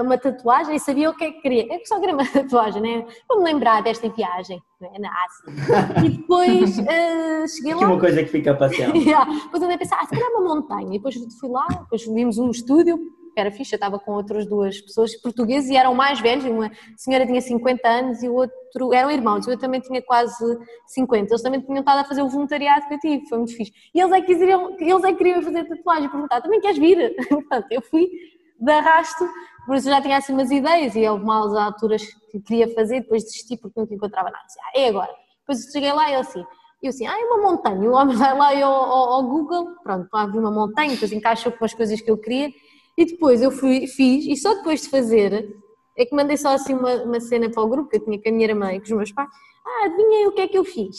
uma tatuagem e sabia o que é que queria. Eu só queria uma tatuagem, né? Para me lembrar desta viagem né? na Ásia. E depois uh, cheguei lá. Que uma coisa que fica para sempre. yeah. Depois andei a pensar, ah, se calhar é uma montanha. E depois fui lá, depois vimos um estúdio, era fixe, eu estava com outras duas pessoas portuguesas e eram mais velhos. Uma senhora tinha 50 anos e o outro, eram irmãos, eu também tinha quase 50. Eles também tinham estado a fazer o voluntariado que eu tive, foi muito fixe. E eles é que queriam, eles é que queriam fazer tatuagem, perguntar, também queres vir? Portanto, eu fui de arrasto por isso já tinha assim umas ideias e houve malas alturas que queria fazer, depois desisti porque nunca encontrava nada. ah, é agora. Depois cheguei lá e eu assim, eu assim, ah, é uma montanha. O homem vai lá ao, ao, ao Google, pronto, lá vi uma montanha, depois encaixou com as coisas que eu queria e depois eu fui, fiz e só depois de fazer é que mandei só assim uma, uma cena para o grupo que eu tinha com a minha irmã e com os meus pais. Ah, adivinha o que é que eu fiz?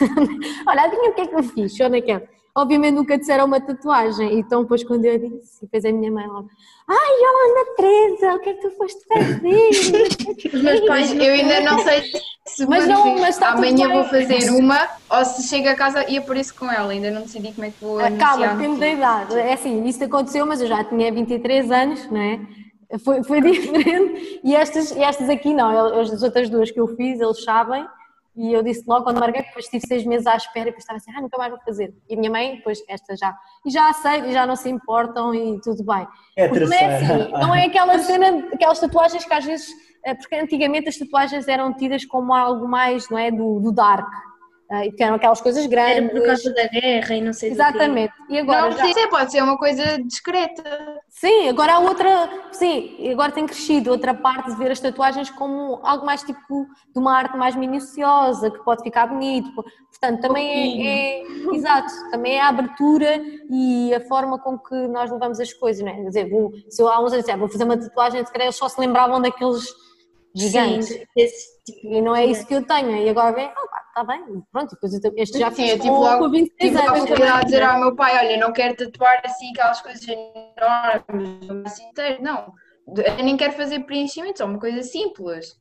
Olha, adivinha o que é que eu fiz, só naquela. Obviamente nunca disseram uma tatuagem. Então, depois, quando eu disse, depois a minha mãe logo: Ai, Ana Teresa, o que é que tu foste fazer? Os meus pais. Eu ainda não sei se Mas não, mas está amanhã vou fazer uma ou se chego a casa e apareço com ela. Ainda não decidi como é que vou Ah, anunciar. Calma, depende da idade. É assim, isso aconteceu, mas eu já tinha 23 anos, não é? Foi, foi diferente. E estas, e estas aqui não, as outras duas que eu fiz, eles sabem. E eu disse logo quando marquei, depois estive seis meses à espera e depois estava assim, ah, nunca mais vou fazer. E a minha mãe, depois, esta já. E já aceito, e já não se importam e tudo bem. É Porque não é assim, não é aquela cena, aquelas tatuagens que às vezes, eh, porque antigamente as tatuagens eram tidas como algo mais, não é, do, do dark, eh, e que eram aquelas coisas Era grandes. por causa da guerra e não sei do quê. Exatamente. E agora Não já- precisa, pode ser uma coisa discreta. Sim, agora há outra, sim, agora tem crescido outra parte de ver as tatuagens como algo mais tipo de uma arte mais minuciosa, que pode ficar bonito. Portanto, também é, é- exato, também é a abertura e a forma com que nós levamos as coisas, não é? Quer dizer, vou, se eu há uns anos disser, vou fazer uma tatuagem, se calhar eles só se lembravam daqueles gigantes. Sim, desse tipo. E não é isso que eu tenho. E agora vem, ah, está bem, pronto, depois eu- este já Sim, fiz é tipo com, logo- com 23 Tive a anos. oportunidade de dizer ao meu pai: Olha, não quero tatuar assim aquelas coisas enormes, inteiro. Não, eu nem quero fazer preenchimento, só uma coisa simples.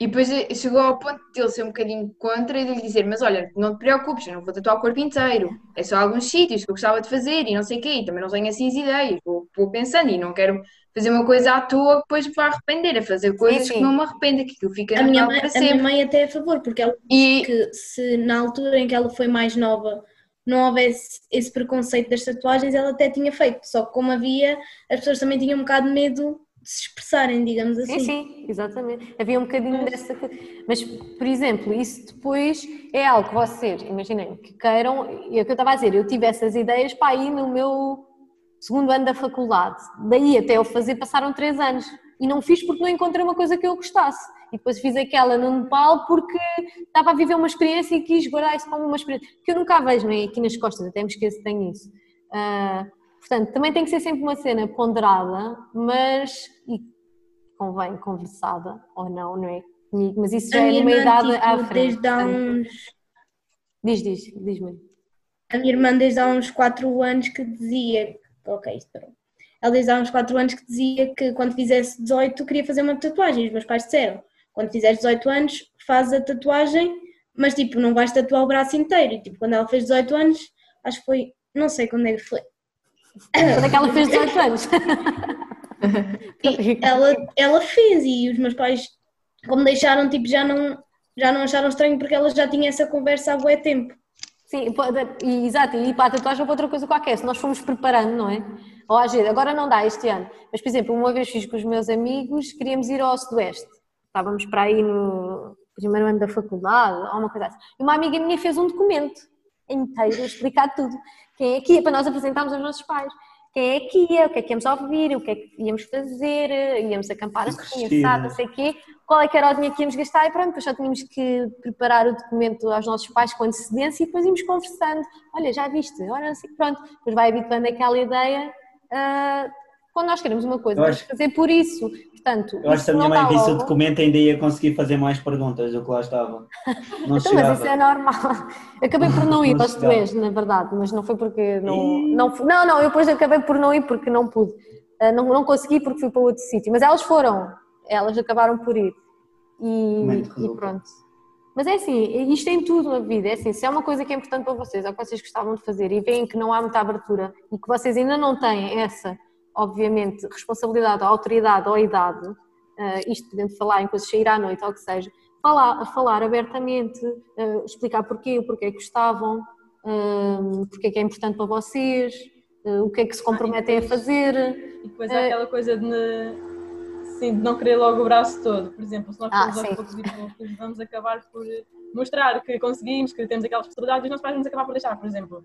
E depois eh, chegou ao ponto de ele ser um bocadinho contra e de lhe dizer: Mas olha, não te preocupes, eu não vou tatuar o corpo inteiro. É só alguns sítios que eu gostava de fazer e não sei o quê. E também não tenho assim as ideias. Vou, vou pensando e não quero fazer uma coisa à toa que depois me vá arrepender. A fazer coisas sim. que não me arrependa, que aquilo fica A na minha, mãe, para a minha sempre. mãe até é a favor, porque ela E que se na altura em que ela foi mais nova não houvesse esse preconceito das tatuagens, ela até tinha feito. Só que como havia, as pessoas também tinham um bocado de medo se expressarem, digamos assim. Sim, sim, exatamente. Havia um bocadinho dessa coisa. Mas, por exemplo, isso depois é algo que vocês, imaginem, que queiram, e é o que eu estava a dizer, eu tive essas ideias para aí no meu segundo ano da faculdade. Daí até eu fazer passaram três anos. E não fiz porque não encontrei uma coisa que eu gostasse. E depois fiz aquela no Nepal porque estava a viver uma experiência e quis guardar isso como uma experiência. Que eu nunca a vejo, não é? Aqui nas costas, até me esqueço que tenho isso. Ah, portanto, também tem que ser sempre uma cena ponderada, mas e convém conversada ou não, não é? Mas isso já é numa idade tipo, à frente. desde há uns Diz, diz, diz-me. A minha irmã desde há uns 4 anos que dizia, ok, parou. Ela desde há uns 4 anos que dizia que quando fizesse 18 queria fazer uma tatuagem. Os meus pais disseram, quando fizeres 18 anos faz a tatuagem, mas tipo, não vais tatuar o braço inteiro. E tipo, quando ela fez 18 anos, acho que foi, não sei quando é que foi. Quando é que ela fez 18 anos? Ela, ela fez e os meus pais, como deixaram, tipo, já não, já não acharam estranho porque ela já tinha essa conversa há bué tempo. Sim, e, exato, e para a tatuagem para outra coisa qualquer, se nós fomos preparando, não é? Ou às vezes, agora não dá este ano, mas por exemplo, uma vez fiz com os meus amigos, queríamos ir ao Sudoeste, estávamos para aí no primeiro ano da faculdade, ou uma coisa assim, e uma amiga minha fez um documento inteiro explicar tudo, quem é que ia, para nós apresentarmos aos nossos pais, quem é que ia, o que é que íamos ouvir, o que é que íamos fazer, íamos acampar assim, assado, não sei o quê, qual é que era o dinheiro que íamos gastar? E pronto, depois só tínhamos que preparar o documento aos nossos pais com antecedência e depois íamos conversando, olha, já viste, olha, não sei, pronto, depois vai habituando aquela ideia, ah, quando nós queremos uma coisa, vamos acho- fazer por isso, portanto, Eu acho que se a minha mãe visse o logo. documento ainda ia conseguir fazer mais perguntas do que lá estava. Não Então, mas isso é normal. Acabei por não ir aos. Suez, na verdade, mas não foi porque não. Ih. Não, não, não, eu depois acabei por não ir porque não pude. Ah, Não, não consegui porque fui para outro sítio. Mas elas foram, elas acabaram por ir. E, e pronto. Mas é assim, isto tem tudo na vida. É assim, se é uma coisa que é importante para vocês, ou que vocês gostavam de fazer e veem que não há muita abertura e que vocês ainda não têm essa, obviamente, responsabilidade, ou autoridade ou idade, ah, isto podendo falar em coisas sair à noite ou o que seja, falar, falar abertamente, ah, explicar porquê, o porquê que gostavam, ah, porque é que é importante para vocês, ah, o que é que se comprometem a fazer. E depois É. há aquela coisa de, sim, de não querer logo o braço todo. Por exemplo, se nós Ah, poucos, vamos acabar por mostrar que conseguimos, que temos aquelas possibilidades e os nossos pais vamos acabar por deixar. Por exemplo,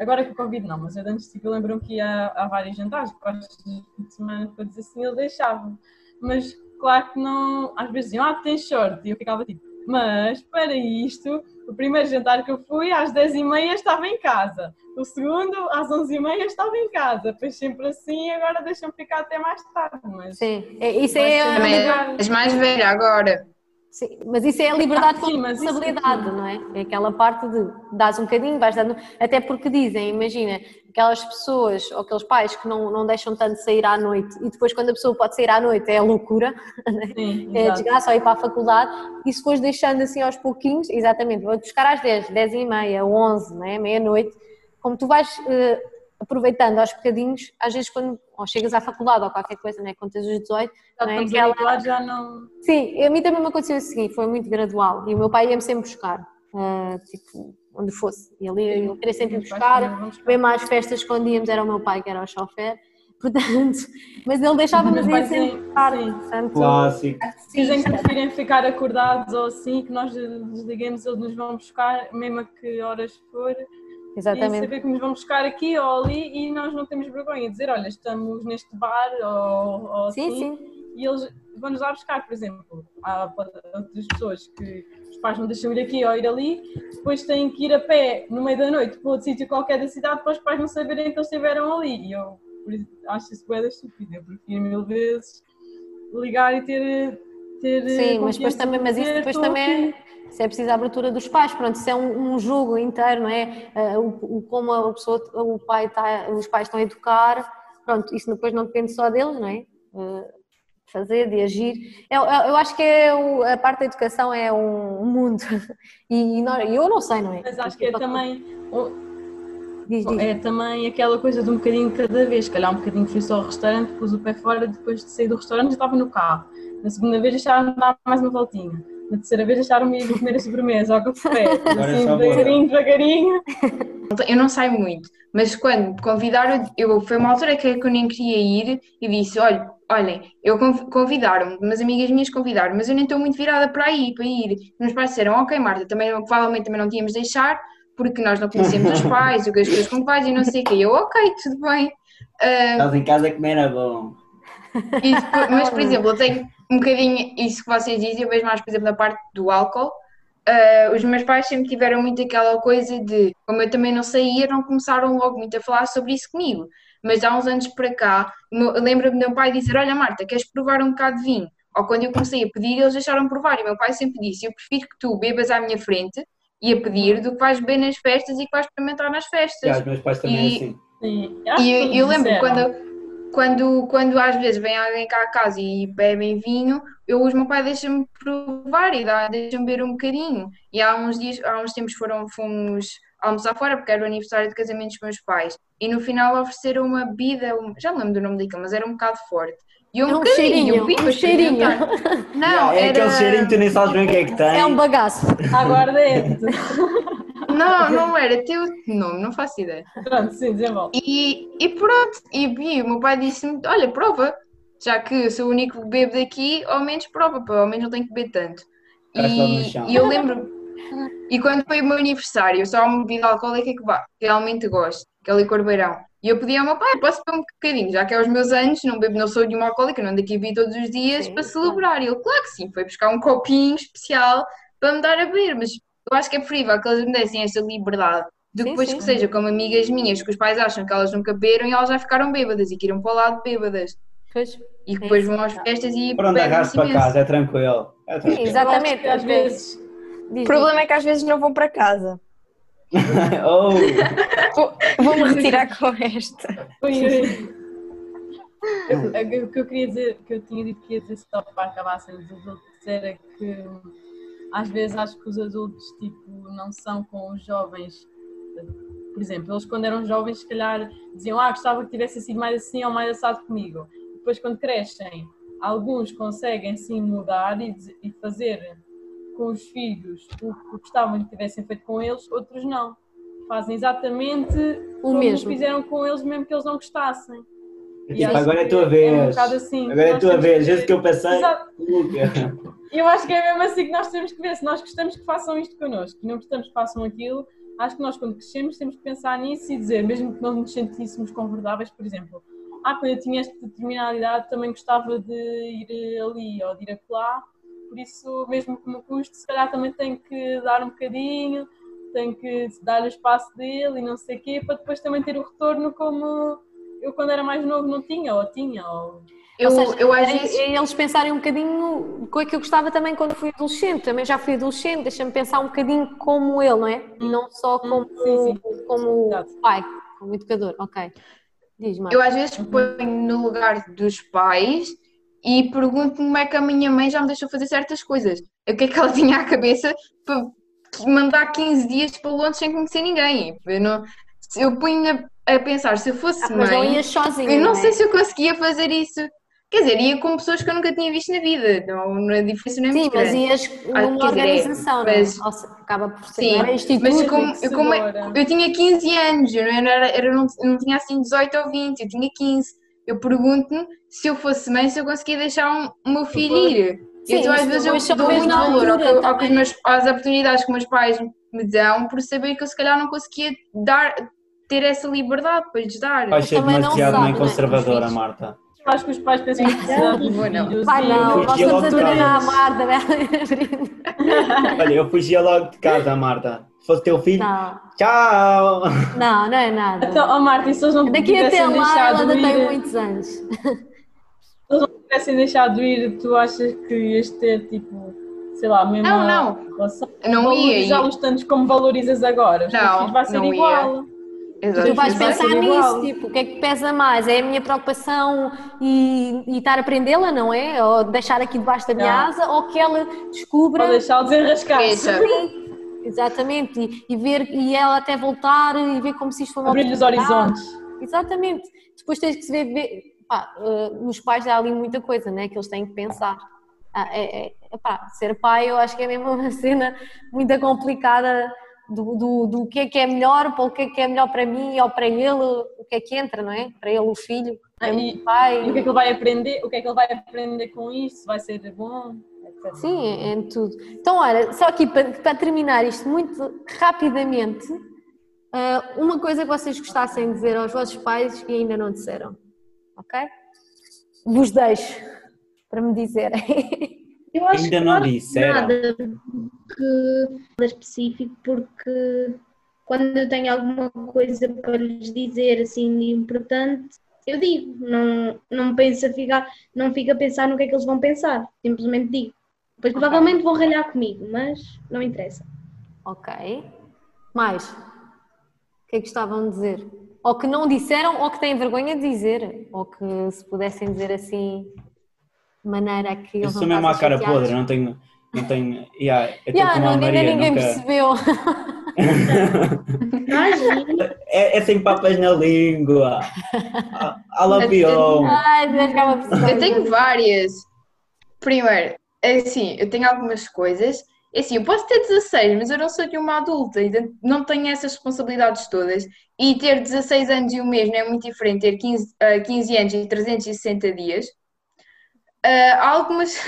agora que o Covid não, mas eu antes tipo, eu lembro-me que ia a, a vários jantares, quase de semana, para dizer assim, ele deixava. Mas claro que não, às vezes diziam, ah, tens sorte, e eu ficava tipo, mas para isto, o primeiro jantar que eu fui às 10h30 estava em casa. O segundo, às 11h30 estava em casa. Depois sempre assim, agora deixam ficar até mais tarde. Mas Sim, isso é. Também és mais velha agora. Sim, mas isso é a liberdade Ah, com sim, mas isso responsabilidade, não é? É aquela parte de dás um bocadinho, vais dando. Até porque dizem, imagina, aquelas pessoas ou aqueles pais que não, não deixam tanto sair à noite e depois quando a pessoa pode sair à noite é loucura, Sim, é exato. desgraça ou ir para a faculdade e se fores deixando assim aos pouquinhos, exatamente, vou buscar às 10, 10 e meia, 11, não é? meia-noite, como tu vais eh, aproveitando aos bocadinhos, às vezes quando ou chegas à faculdade ou qualquer coisa, não é? quando tens os 18, Já não é? Aquela- já não. Sim, a mim também me aconteceu assim, foi muito gradual e o meu pai ia-me sempre buscar, ah, tipo, onde fosse. Ele, ia- eu queria sempre ir buscar, bem mais festas quando íamos era o meu pai que era o chofer, portanto, mas ele deixava-nos ir sempre sim, buscar, sim. portanto, Clássico. Se dizem que preferem ficar acordados ou assim, que nós desliguemos, eles nos vão buscar, mesmo a que horas for. E exatamente. saber que nos vão buscar aqui ou ali e nós não temos vergonha de dizer, olha, estamos neste bar ou, ou Sim, assim. sim, E eles vão-nos lá buscar, por exemplo. Há outras pessoas que os pais não deixam ir aqui ou ir ali, depois têm que ir a pé no meio da noite para outro sítio qualquer da cidade para os pais não saberem que eles estiveram ali. E eu por isso, acho isso bué da estúpido. Eu prefiro mil vezes ligar e ter. Ter sim, mas depois também, mas isso depois "Estou também aqui". é, isso é preciso a abertura dos pais, pronto, isso é um, um jogo inteiro, não é? Ah, o, o- como a pessoa, o pai está, os pais estão a educar, pronto, isso depois não depende só deles, não é? Ah, fazer, de agir. Eu, eu- eu acho que é o- a parte da educação é um mundo e, nós- eu não sei, não é? Mas acho que é também. Diz, diz. É também aquela coisa de um bocadinho cada vez. Se calhar um bocadinho fui só ao restaurante, pus o pé fora, depois de sair do restaurante já estava no carro. Na segunda vez deixaram-me dar mais uma voltinha. Na terceira vez deixaram-me ir comer a sobremesa ao café. É Assim, boa. devagarinho, devagarinho. Eu não saio muito, mas quando me convidaram, eu, foi uma altura que eu nem queria ir e disse: olha, olhem, eu conv- convidaram-me, umas amigas minhas convidaram mas eu nem estou muito virada para aí, para ir. Meus pais disseram: ok, Marta, também, provavelmente também não tínhamos de deixar, porque nós não conhecemos os pais, o que as coisas com vais e não sei o quê. Eu, ok, tudo bem. Ah, Estás em casa comer era bom. e depois- mas, por exemplo, eu tenho um bocadinho isso que vocês dizem, eu vejo mais, por exemplo, na parte do álcool. Ah, os meus pais sempre tiveram muito aquela coisa de, como eu também não saía, não começaram logo muito a falar sobre isso comigo. Mas há uns anos para cá, lembro-me do meu pai dizer: Olha, Marta, queres provar um bocado de vinho? Ou quando eu comecei a pedir, eles deixaram provar. E o meu pai sempre disse: Eu prefiro que tu bebas à minha frente e a pedir do que vais beber nas festas e que vais experimentar nas festas. Já, os meus pais também E- é assim. Que E eu, eu lembro quando, quando, quando às vezes vem alguém cá a casa e bebem vinho, eu, o meu pai deixa-me provar e dá- deixa-me beber um bocadinho. E há uns dias, há uns tempos foram, fomos almoçar fora porque era o aniversário de casamento dos meus pais. E no final ofereceram uma bebida, um- já não lembro do nome daquilo, mas era um bocado forte. E eu É um bocadinho, cheirinho, um para cheirinho. Não, Já, é era... aquele cheirinho que tu nem sabes bem o que é que tem. É um bagaço. Aguardente. Não, não era, tem outro nome, não faço ideia. Pronto, sim, desenvolve. E, e pronto, e, e o meu pai disse-me: Olha, prova, já que eu sou o único que bebo daqui, ao menos prova, pá, ao menos não tenho que beber tanto. E, e eu lembro, e quando foi o meu aniversário, eu só uma bebida alcoólica que vá, realmente gosto, que é licor beirão. E eu pedi ao meu pai: Posso beber um bocadinho, já que é os meus anos, não bebo, não sou nenhuma alcoólica, não ando aqui a beber todos os dias Sim, para celebrar. E ele, claro que sim, foi buscar um copinho especial para me dar a beber, mas eu acho que é preferível que eles me dessem esta liberdade do que Sim, depois sim. que seja como amigas minhas que os pais acham que elas nunca beberam e elas já ficaram bêbadas e que iram para o lado bêbadas Pois. e que depois vão às festas e bebem-se arrasto para casa, é tranquilo. É Sim, tranquilo. exatamente. Acho que às vezes. O problema é que às vezes não vão para casa. oh, Vou- Vou-me retirar com esta. Foi- O que eu queria dizer, que eu tinha dito que ia dizer só para acabar sem adultos, era que às vezes acho que os adultos tipo, não são com os jovens. Por exemplo, eles quando eram jovens, se calhar diziam, ah, gostava que tivesse sido mais assim ou mais assado comigo. Depois, quando crescem, alguns conseguem sim mudar e, e fazer com os filhos o que gostavam que tivessem feito com eles, outros não. Fazem exatamente O como mesmo. fizeram com eles, mesmo que eles não gostassem. Tipo, agora é a que tua É um vez. assim. Agora é tua vez. que Esse que eu. Nunca. Eu acho que é mesmo assim que nós temos que ver. Se nós gostamos que façam isto connosco e não gostamos que façam aquilo, acho que nós, quando crescemos, temos que pensar nisso e dizer, mesmo que não nos sentíssemos confortáveis, por exemplo, ah, quando eu tinha esta determinada idade, também gostava de ir ali ou de ir acolá, por isso, mesmo que me custe, se calhar também tenho que dar um bocadinho, tenho que dar o espaço dele e não sei o quê, para depois também ter o retorno como eu, quando era mais novo, não tinha, ou tinha, ou. Eu, Ou seja, eu às é- vezes. é eles pensarem um bocadinho com o que eu gostava também quando fui adolescente. Também já fui adolescente, deixa-me pensar um bocadinho como ele, não é? E não só como, sim, sim. como pai, como educador. Ok. Diz, Marta. Eu às vezes ponho no lugar dos pais e pergunto-me como é que a minha mãe já me deixou fazer certas coisas. O que é que ela tinha à cabeça para mandar 15 dias para Londres sem conhecer ninguém? Eu, não, eu ponho a, pensar, se eu fosse Ah, mas não mãe, ias sozinha. eu não é? sei se eu conseguia fazer isso. Quer dizer, ia com pessoas que eu nunca tinha visto na vida. Não, não a diferença não é Sim, mas ias Ah, numa quer dizer, organização, não é? mas- acaba por ser. Sim, não instituto. Mas como, eu, como eu tinha 15 anos, eu não, era, era- não, não tinha assim 18 ou 20, eu tinha 15. Eu pergunto-me se eu fosse mãe, se eu conseguia deixar um- o meu filho ir. Sim, então, às vezes, eu dou muito valor ao ao também. meus, às oportunidades que meus pais me dão, por saber que eu se calhar não conseguia dar, ter essa liberdade para lhes dar. Vai ser demasiado né? conservadora, Marta. Acho que os pais pensam que de não. filhos Vai não, nós estamos a de treinar a. Marta, Bela. Olha, eu fugia logo de casa, Marta. Se fosse teu filho, Não, tchau! não, não é nada. Então, oh Marta, e se eles não Daqui até lá ela ainda tem muitos anos. se eles não tivessem deixado ir, tu achas que ias ter, tipo, sei lá, a mesma Não, não. relação? Não ia. Valorizá-los tantos como valorizas agora. Não, vai ser não ia. Exato. Tu vais vai pensar nisso, igual. tipo, o que é que pesa mais? É a minha preocupação e, e estar a prendê-la, não é? Ou deixar aqui debaixo da minha Não. asa, ou que ela descubra. Para deixá-los desenrascar-se. Exatamente, e, e ver, e ela até voltar e ver como se isto foi uma Abrir-lhe os horizontes. Exatamente. Depois tens que se ver, ver pá, eh, nos pais há ali muita coisa, né? Que eles têm que pensar. Ah, é, é- epá, ser pai eu acho que é mesmo uma cena muito complicada do, do, do que é que é melhor, para o que é que é melhor para mim ou para ele, o que é que entra, não é? Para ele o filho, para Ah, mim o pai. E o que é que ele vai aprender? O que é que ele vai aprender com isto? Se vai ser bom? etc. Sim, é, é tudo. Então, olha, só aqui para, para terminar isto muito rapidamente, ah, uma coisa que vocês gostassem de dizer aos vossos pais e ainda não disseram, ok? Vos deixo para me dizerem. Eu acho Ainda que não disseram. nada que específico porque quando eu tenho alguma coisa para lhes dizer assim de importante, eu digo, não, não penso a ficar, não fico a pensar no que é que eles vão pensar, simplesmente digo. Depois provavelmente vão ralhar comigo, mas não interessa. ok. Mais? O que é que gostavam de dizer? Ou que não disseram ou que têm vergonha de dizer. Ou que se pudessem dizer assim, maneira que Eu sou mesmo à cara chateados. podre, não tenho. Não tenho. Yeah, estou Yeah, como a não, Maria, ainda ninguém nunca. percebeu. Imagina, é, é sem papas na língua. A- A lampião. Ai, pessoal. Eu tenho várias. Primeiro, é assim, eu tenho algumas coisas. É assim, eu posso ter 16, mas eu não sou de uma adulta, ainda não tenho essas responsabilidades todas. E ter 16 anos e um mês não é muito diferente ter 15, ah, 15 anos e 360 dias. Ah, há algumas.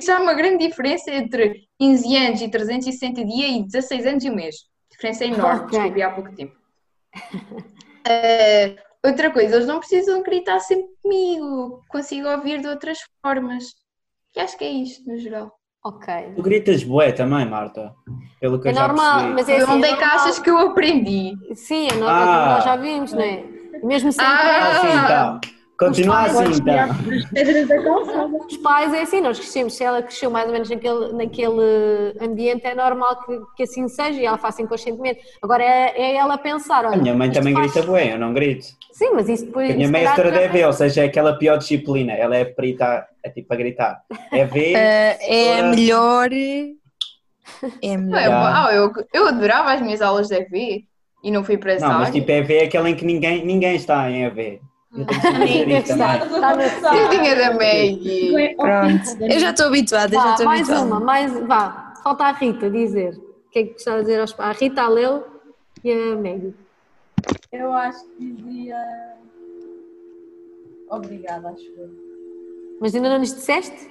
Isso há uma grande diferença entre 15 anos e 360 dias e 16 anos e um mês. Diferença enorme, Ok. descobri há pouco tempo. Ah, outra coisa, eles não precisam gritar sempre comigo, consigo ouvir de outras formas. E acho que é isto, no geral. Ok. Tu gritas bué também, Marta. Pelo que É eu já normal, percebi. mas é assim, Onde é é que normal. achas que eu aprendi? Sim, é normal, Ah. nós já vimos, não é? Mesmo sem Ah. Assim, então. Continua assim, então. as pedras da calçada. Os pais é assim, nós crescemos, se ela cresceu mais ou menos naquele, naquele ambiente, é normal que, que assim seja e ela faça inconscientemente. Agora é, é ela pensar, olha. A minha mãe também faz- grita bué, eu não grito. Sim, mas isso depois. A minha mãe é EV, ou seja, é aquela pior disciplina. Ela é perita, é tipo a gritar. É a Ora. melhor. É a Não melhor. é mau, eu, eu adorava as minhas aulas de EV e não fui para essa não, mas tipo EV é aquela em que ninguém, ninguém está em EV. Eu tenho Tadinha da Maggie. Pronto. Eu já estou habituada, já Vá, estou mais habituada. uma, mais. Vá, falta a Rita dizer. O que é que gostava de dizer aos pais? A Rita, a Leo e a Maggie. Eu acho que dizia. Obrigada, acho eu. Mas ainda não nos disseste?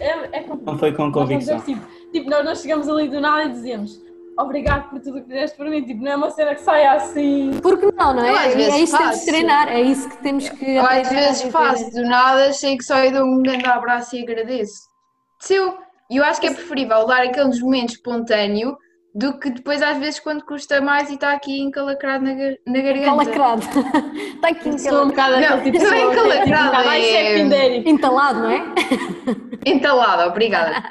É, é complicado. Não foi com não convicção. tipo, tipo, nós, nós chegamos ali do nada e dizemos obrigado por tudo o que fizeste por mim. Tipo, não é uma cena que saia assim. Porque não, não é? Eu às é isso que temos de faço. treinar, é isso que temos que Eu às vezes faço do nada, sei que só eu dou um grande abraço e agradeço. Se eu, e eu acho que é preferível dar aqueles momentos espontâneo do que depois às vezes quando custa mais e está aqui encalacrado na, gar- na garganta. Calacrado. Está aqui Sou um encalacrado. bocado Não, aquele tipo de não é que tipo, encalacrado, "Tá, vai é- ser pindérico." Entalado, não é? Entalada, obrigada.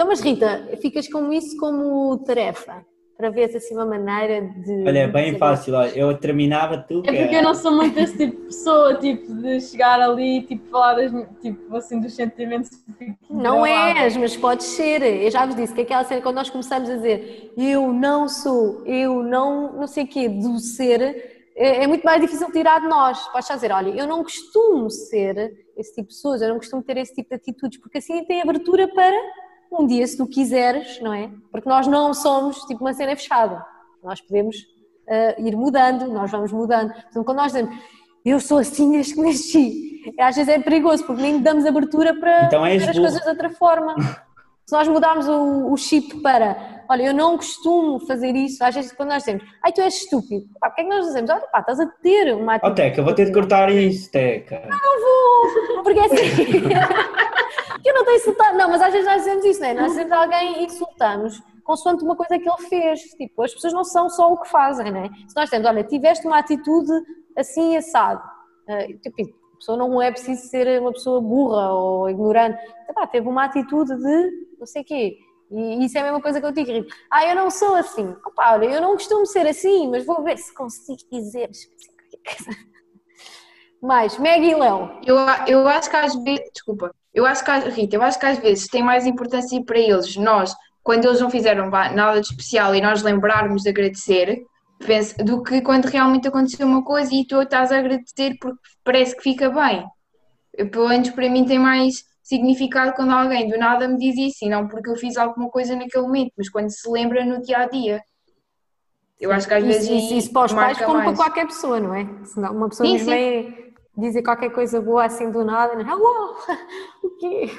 Então, mas Rita, ficas com isso como tarefa, para ver assim uma maneira de. Olha, é bem saber. fácil, olha, eu terminava tu. É porque eu não sou muito esse tipo de pessoa, tipo, de chegar ali e tipo, falar das, tipo, assim, dos sentimentos. Não és, mas podes ser. Eu já vos disse que aquela cena, quando nós começamos a dizer eu não sou, eu não, não sei o quê, do ser, é, é muito mais difícil tirar de nós. Podes só dizer, olha, eu não costumo ser esse tipo de pessoas, eu não costumo ter esse tipo de atitudes, porque assim tem abertura para um dia, se tu quiseres, não é? Porque nós não somos tipo uma cena fechada. Nós podemos ah, ir mudando, nós vamos mudando. Então, quando nós dizemos eu sou assim desde que nasci, às vezes é perigoso, porque nem damos abertura para Então és ver as coisas de outra forma. Se nós mudarmos o, o chip para, olha, eu não costumo fazer isso, às vezes quando nós dizemos, ai, tu és estúpido, pá, porque é que nós dizemos, olha, pá, estás a ter uma atitude. Teca, vou ter de cortar isso, Teca. Porque é assim. que eu não estou a insultar. Não, mas às vezes nós dizemos isso, não é? Nós dizemos a alguém e insultamos consoante uma coisa que ele fez. Tipo, as pessoas não são só o que fazem, não é? Se nós dizemos, olha, tiveste uma atitude assim assado. ah, tipo, a pessoa não é preciso ser uma pessoa burra ou ignorante. Então, pá, teve uma atitude de não sei o quê. E isso é a mesma coisa que eu digo. Ah, eu não sou assim. Opa, olha, eu não costumo ser assim, mas vou ver se consigo dizer. Mais, Meg e Léo. Eu, eu acho que às vezes, desculpa, eu acho que, Rita, eu acho que às vezes tem mais importância para eles, nós, quando eles não fizeram nada de especial e nós lembrarmos de agradecer, penso, do que quando realmente aconteceu uma coisa e tu estás a agradecer porque parece que fica bem. Pelo menos para mim tem mais significado quando alguém do nada me diz isso, e não porque eu fiz alguma coisa naquele momento, mas quando se lembra no dia a dia. Eu acho que às vezes Isso, isso, para os pais como para mais. qualquer pessoa, não é? Senão uma pessoa Sim, vem dizer qualquer coisa boa assim do nada, hello, o quê?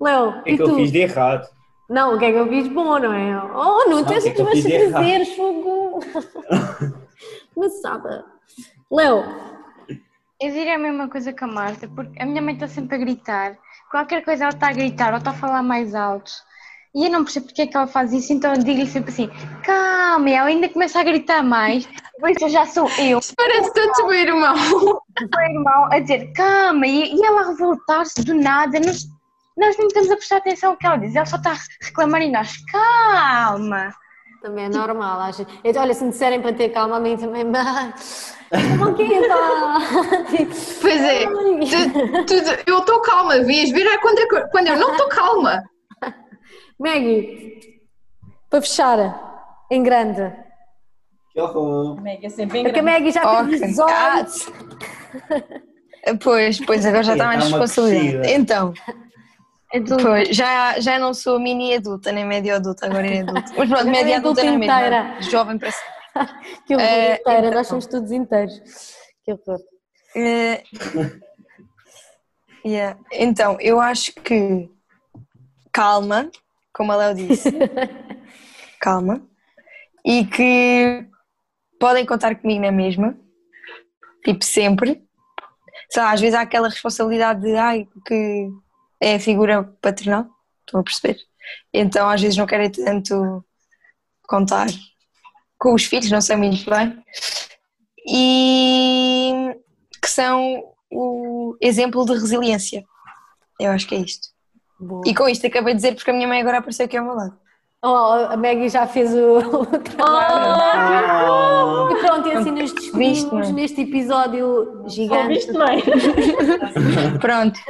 Léo, O que é e que eu tu? fiz de errado? Não, o que é que eu fiz bom, não é? Oh, não, Não, tens o que é os que eu meus prazeres, fogo. Mas sabe. Léo, Eu diria a mesma coisa que a Marta, porque a minha mãe está sempre a gritar. Qualquer coisa ela está a gritar ou está a falar mais alto. E eu não percebo porque é que ela faz isso, então eu digo-lhe sempre assim: calma, e ela ainda começa a gritar mais. Depois eu já sou eu, Parece tanto o meu irmão. o meu irmão, a dizer calma, e, e ela a revoltar-se do nada. Nós, nós nem estamos a prestar atenção ao que ela diz, ela só está a reclamar e nós, calma. Também é normal, acho. Olha, se me disserem para ter calma, a mim também. Que é, pá? Pois é, tu- tu- eu estou calma, vês? Ver é quando, eu- quando eu não estou calma. Maggie, para fechar, em grande. Que horror. Mega, sempre em Porque a grande. Maggie já teve 18. Ah, Pois, pois, agora já está mais uma responsabilidade. Então, Adulto. pois, já, já não sou mini adulta, nem médio adulta, agora é adulta. Mas pronto, é média adulta é adulta é Jovem para sempre. Que horror Eh, inteira, então. nós somos todos inteiros. Que horror. Eh, yeah. Então, eu acho que calma, como a Léo disse, calma, e que podem contar comigo na mesma, tipo sempre. Sei lá, às vezes há aquela responsabilidade de ai, que é a figura paternal, estão a perceber? Então às vezes não querem tanto contar com os filhos, não sei muito bem. E que são o exemplo de resiliência. Eu acho que é isto. Boa. E com isto acabei de dizer porque a minha mãe agora apareceu aqui ao meu lado. Oh, a Maggie já fez o, o trabalho. Oh. E pronto, e assim nos despedimos neste episódio gigante Ouviste bem? Pronto.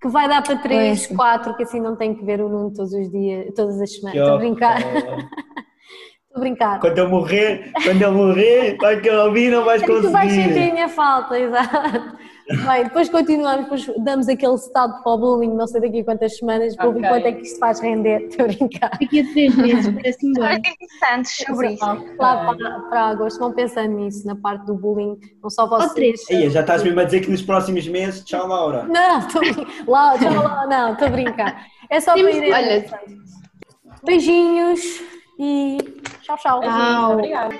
Que vai dar para 3, Pois. 4, que assim não tem que ver o Nuno todos os dias, todas as semanas. Estou a brincar, estou a brincar. Quando eu morrer, quando eu morrer, vai que eu ouvir, não vais É que tu vais sentir a conseguir. minha falta, exato. Bem, depois continuamos, depois damos aquele estado para o bullying, não sei daqui a quantas semanas, para ouvir Ok. quanto é que isto faz render, estou a brincar. Daqui a três meses, parece-me bem. tem interessantes sobre isso. Lá para, para agosto, vão pensando nisso, na parte do bullying, não só Ou vocês. três. Aí, já estás mesmo a dizer que nos próximos meses, tchau Laura. Não, estou lá, já lá, não, estou a brincar. É só para ir. Olha, Beijinhos e tchau, tchau. Tchau. Obrigada.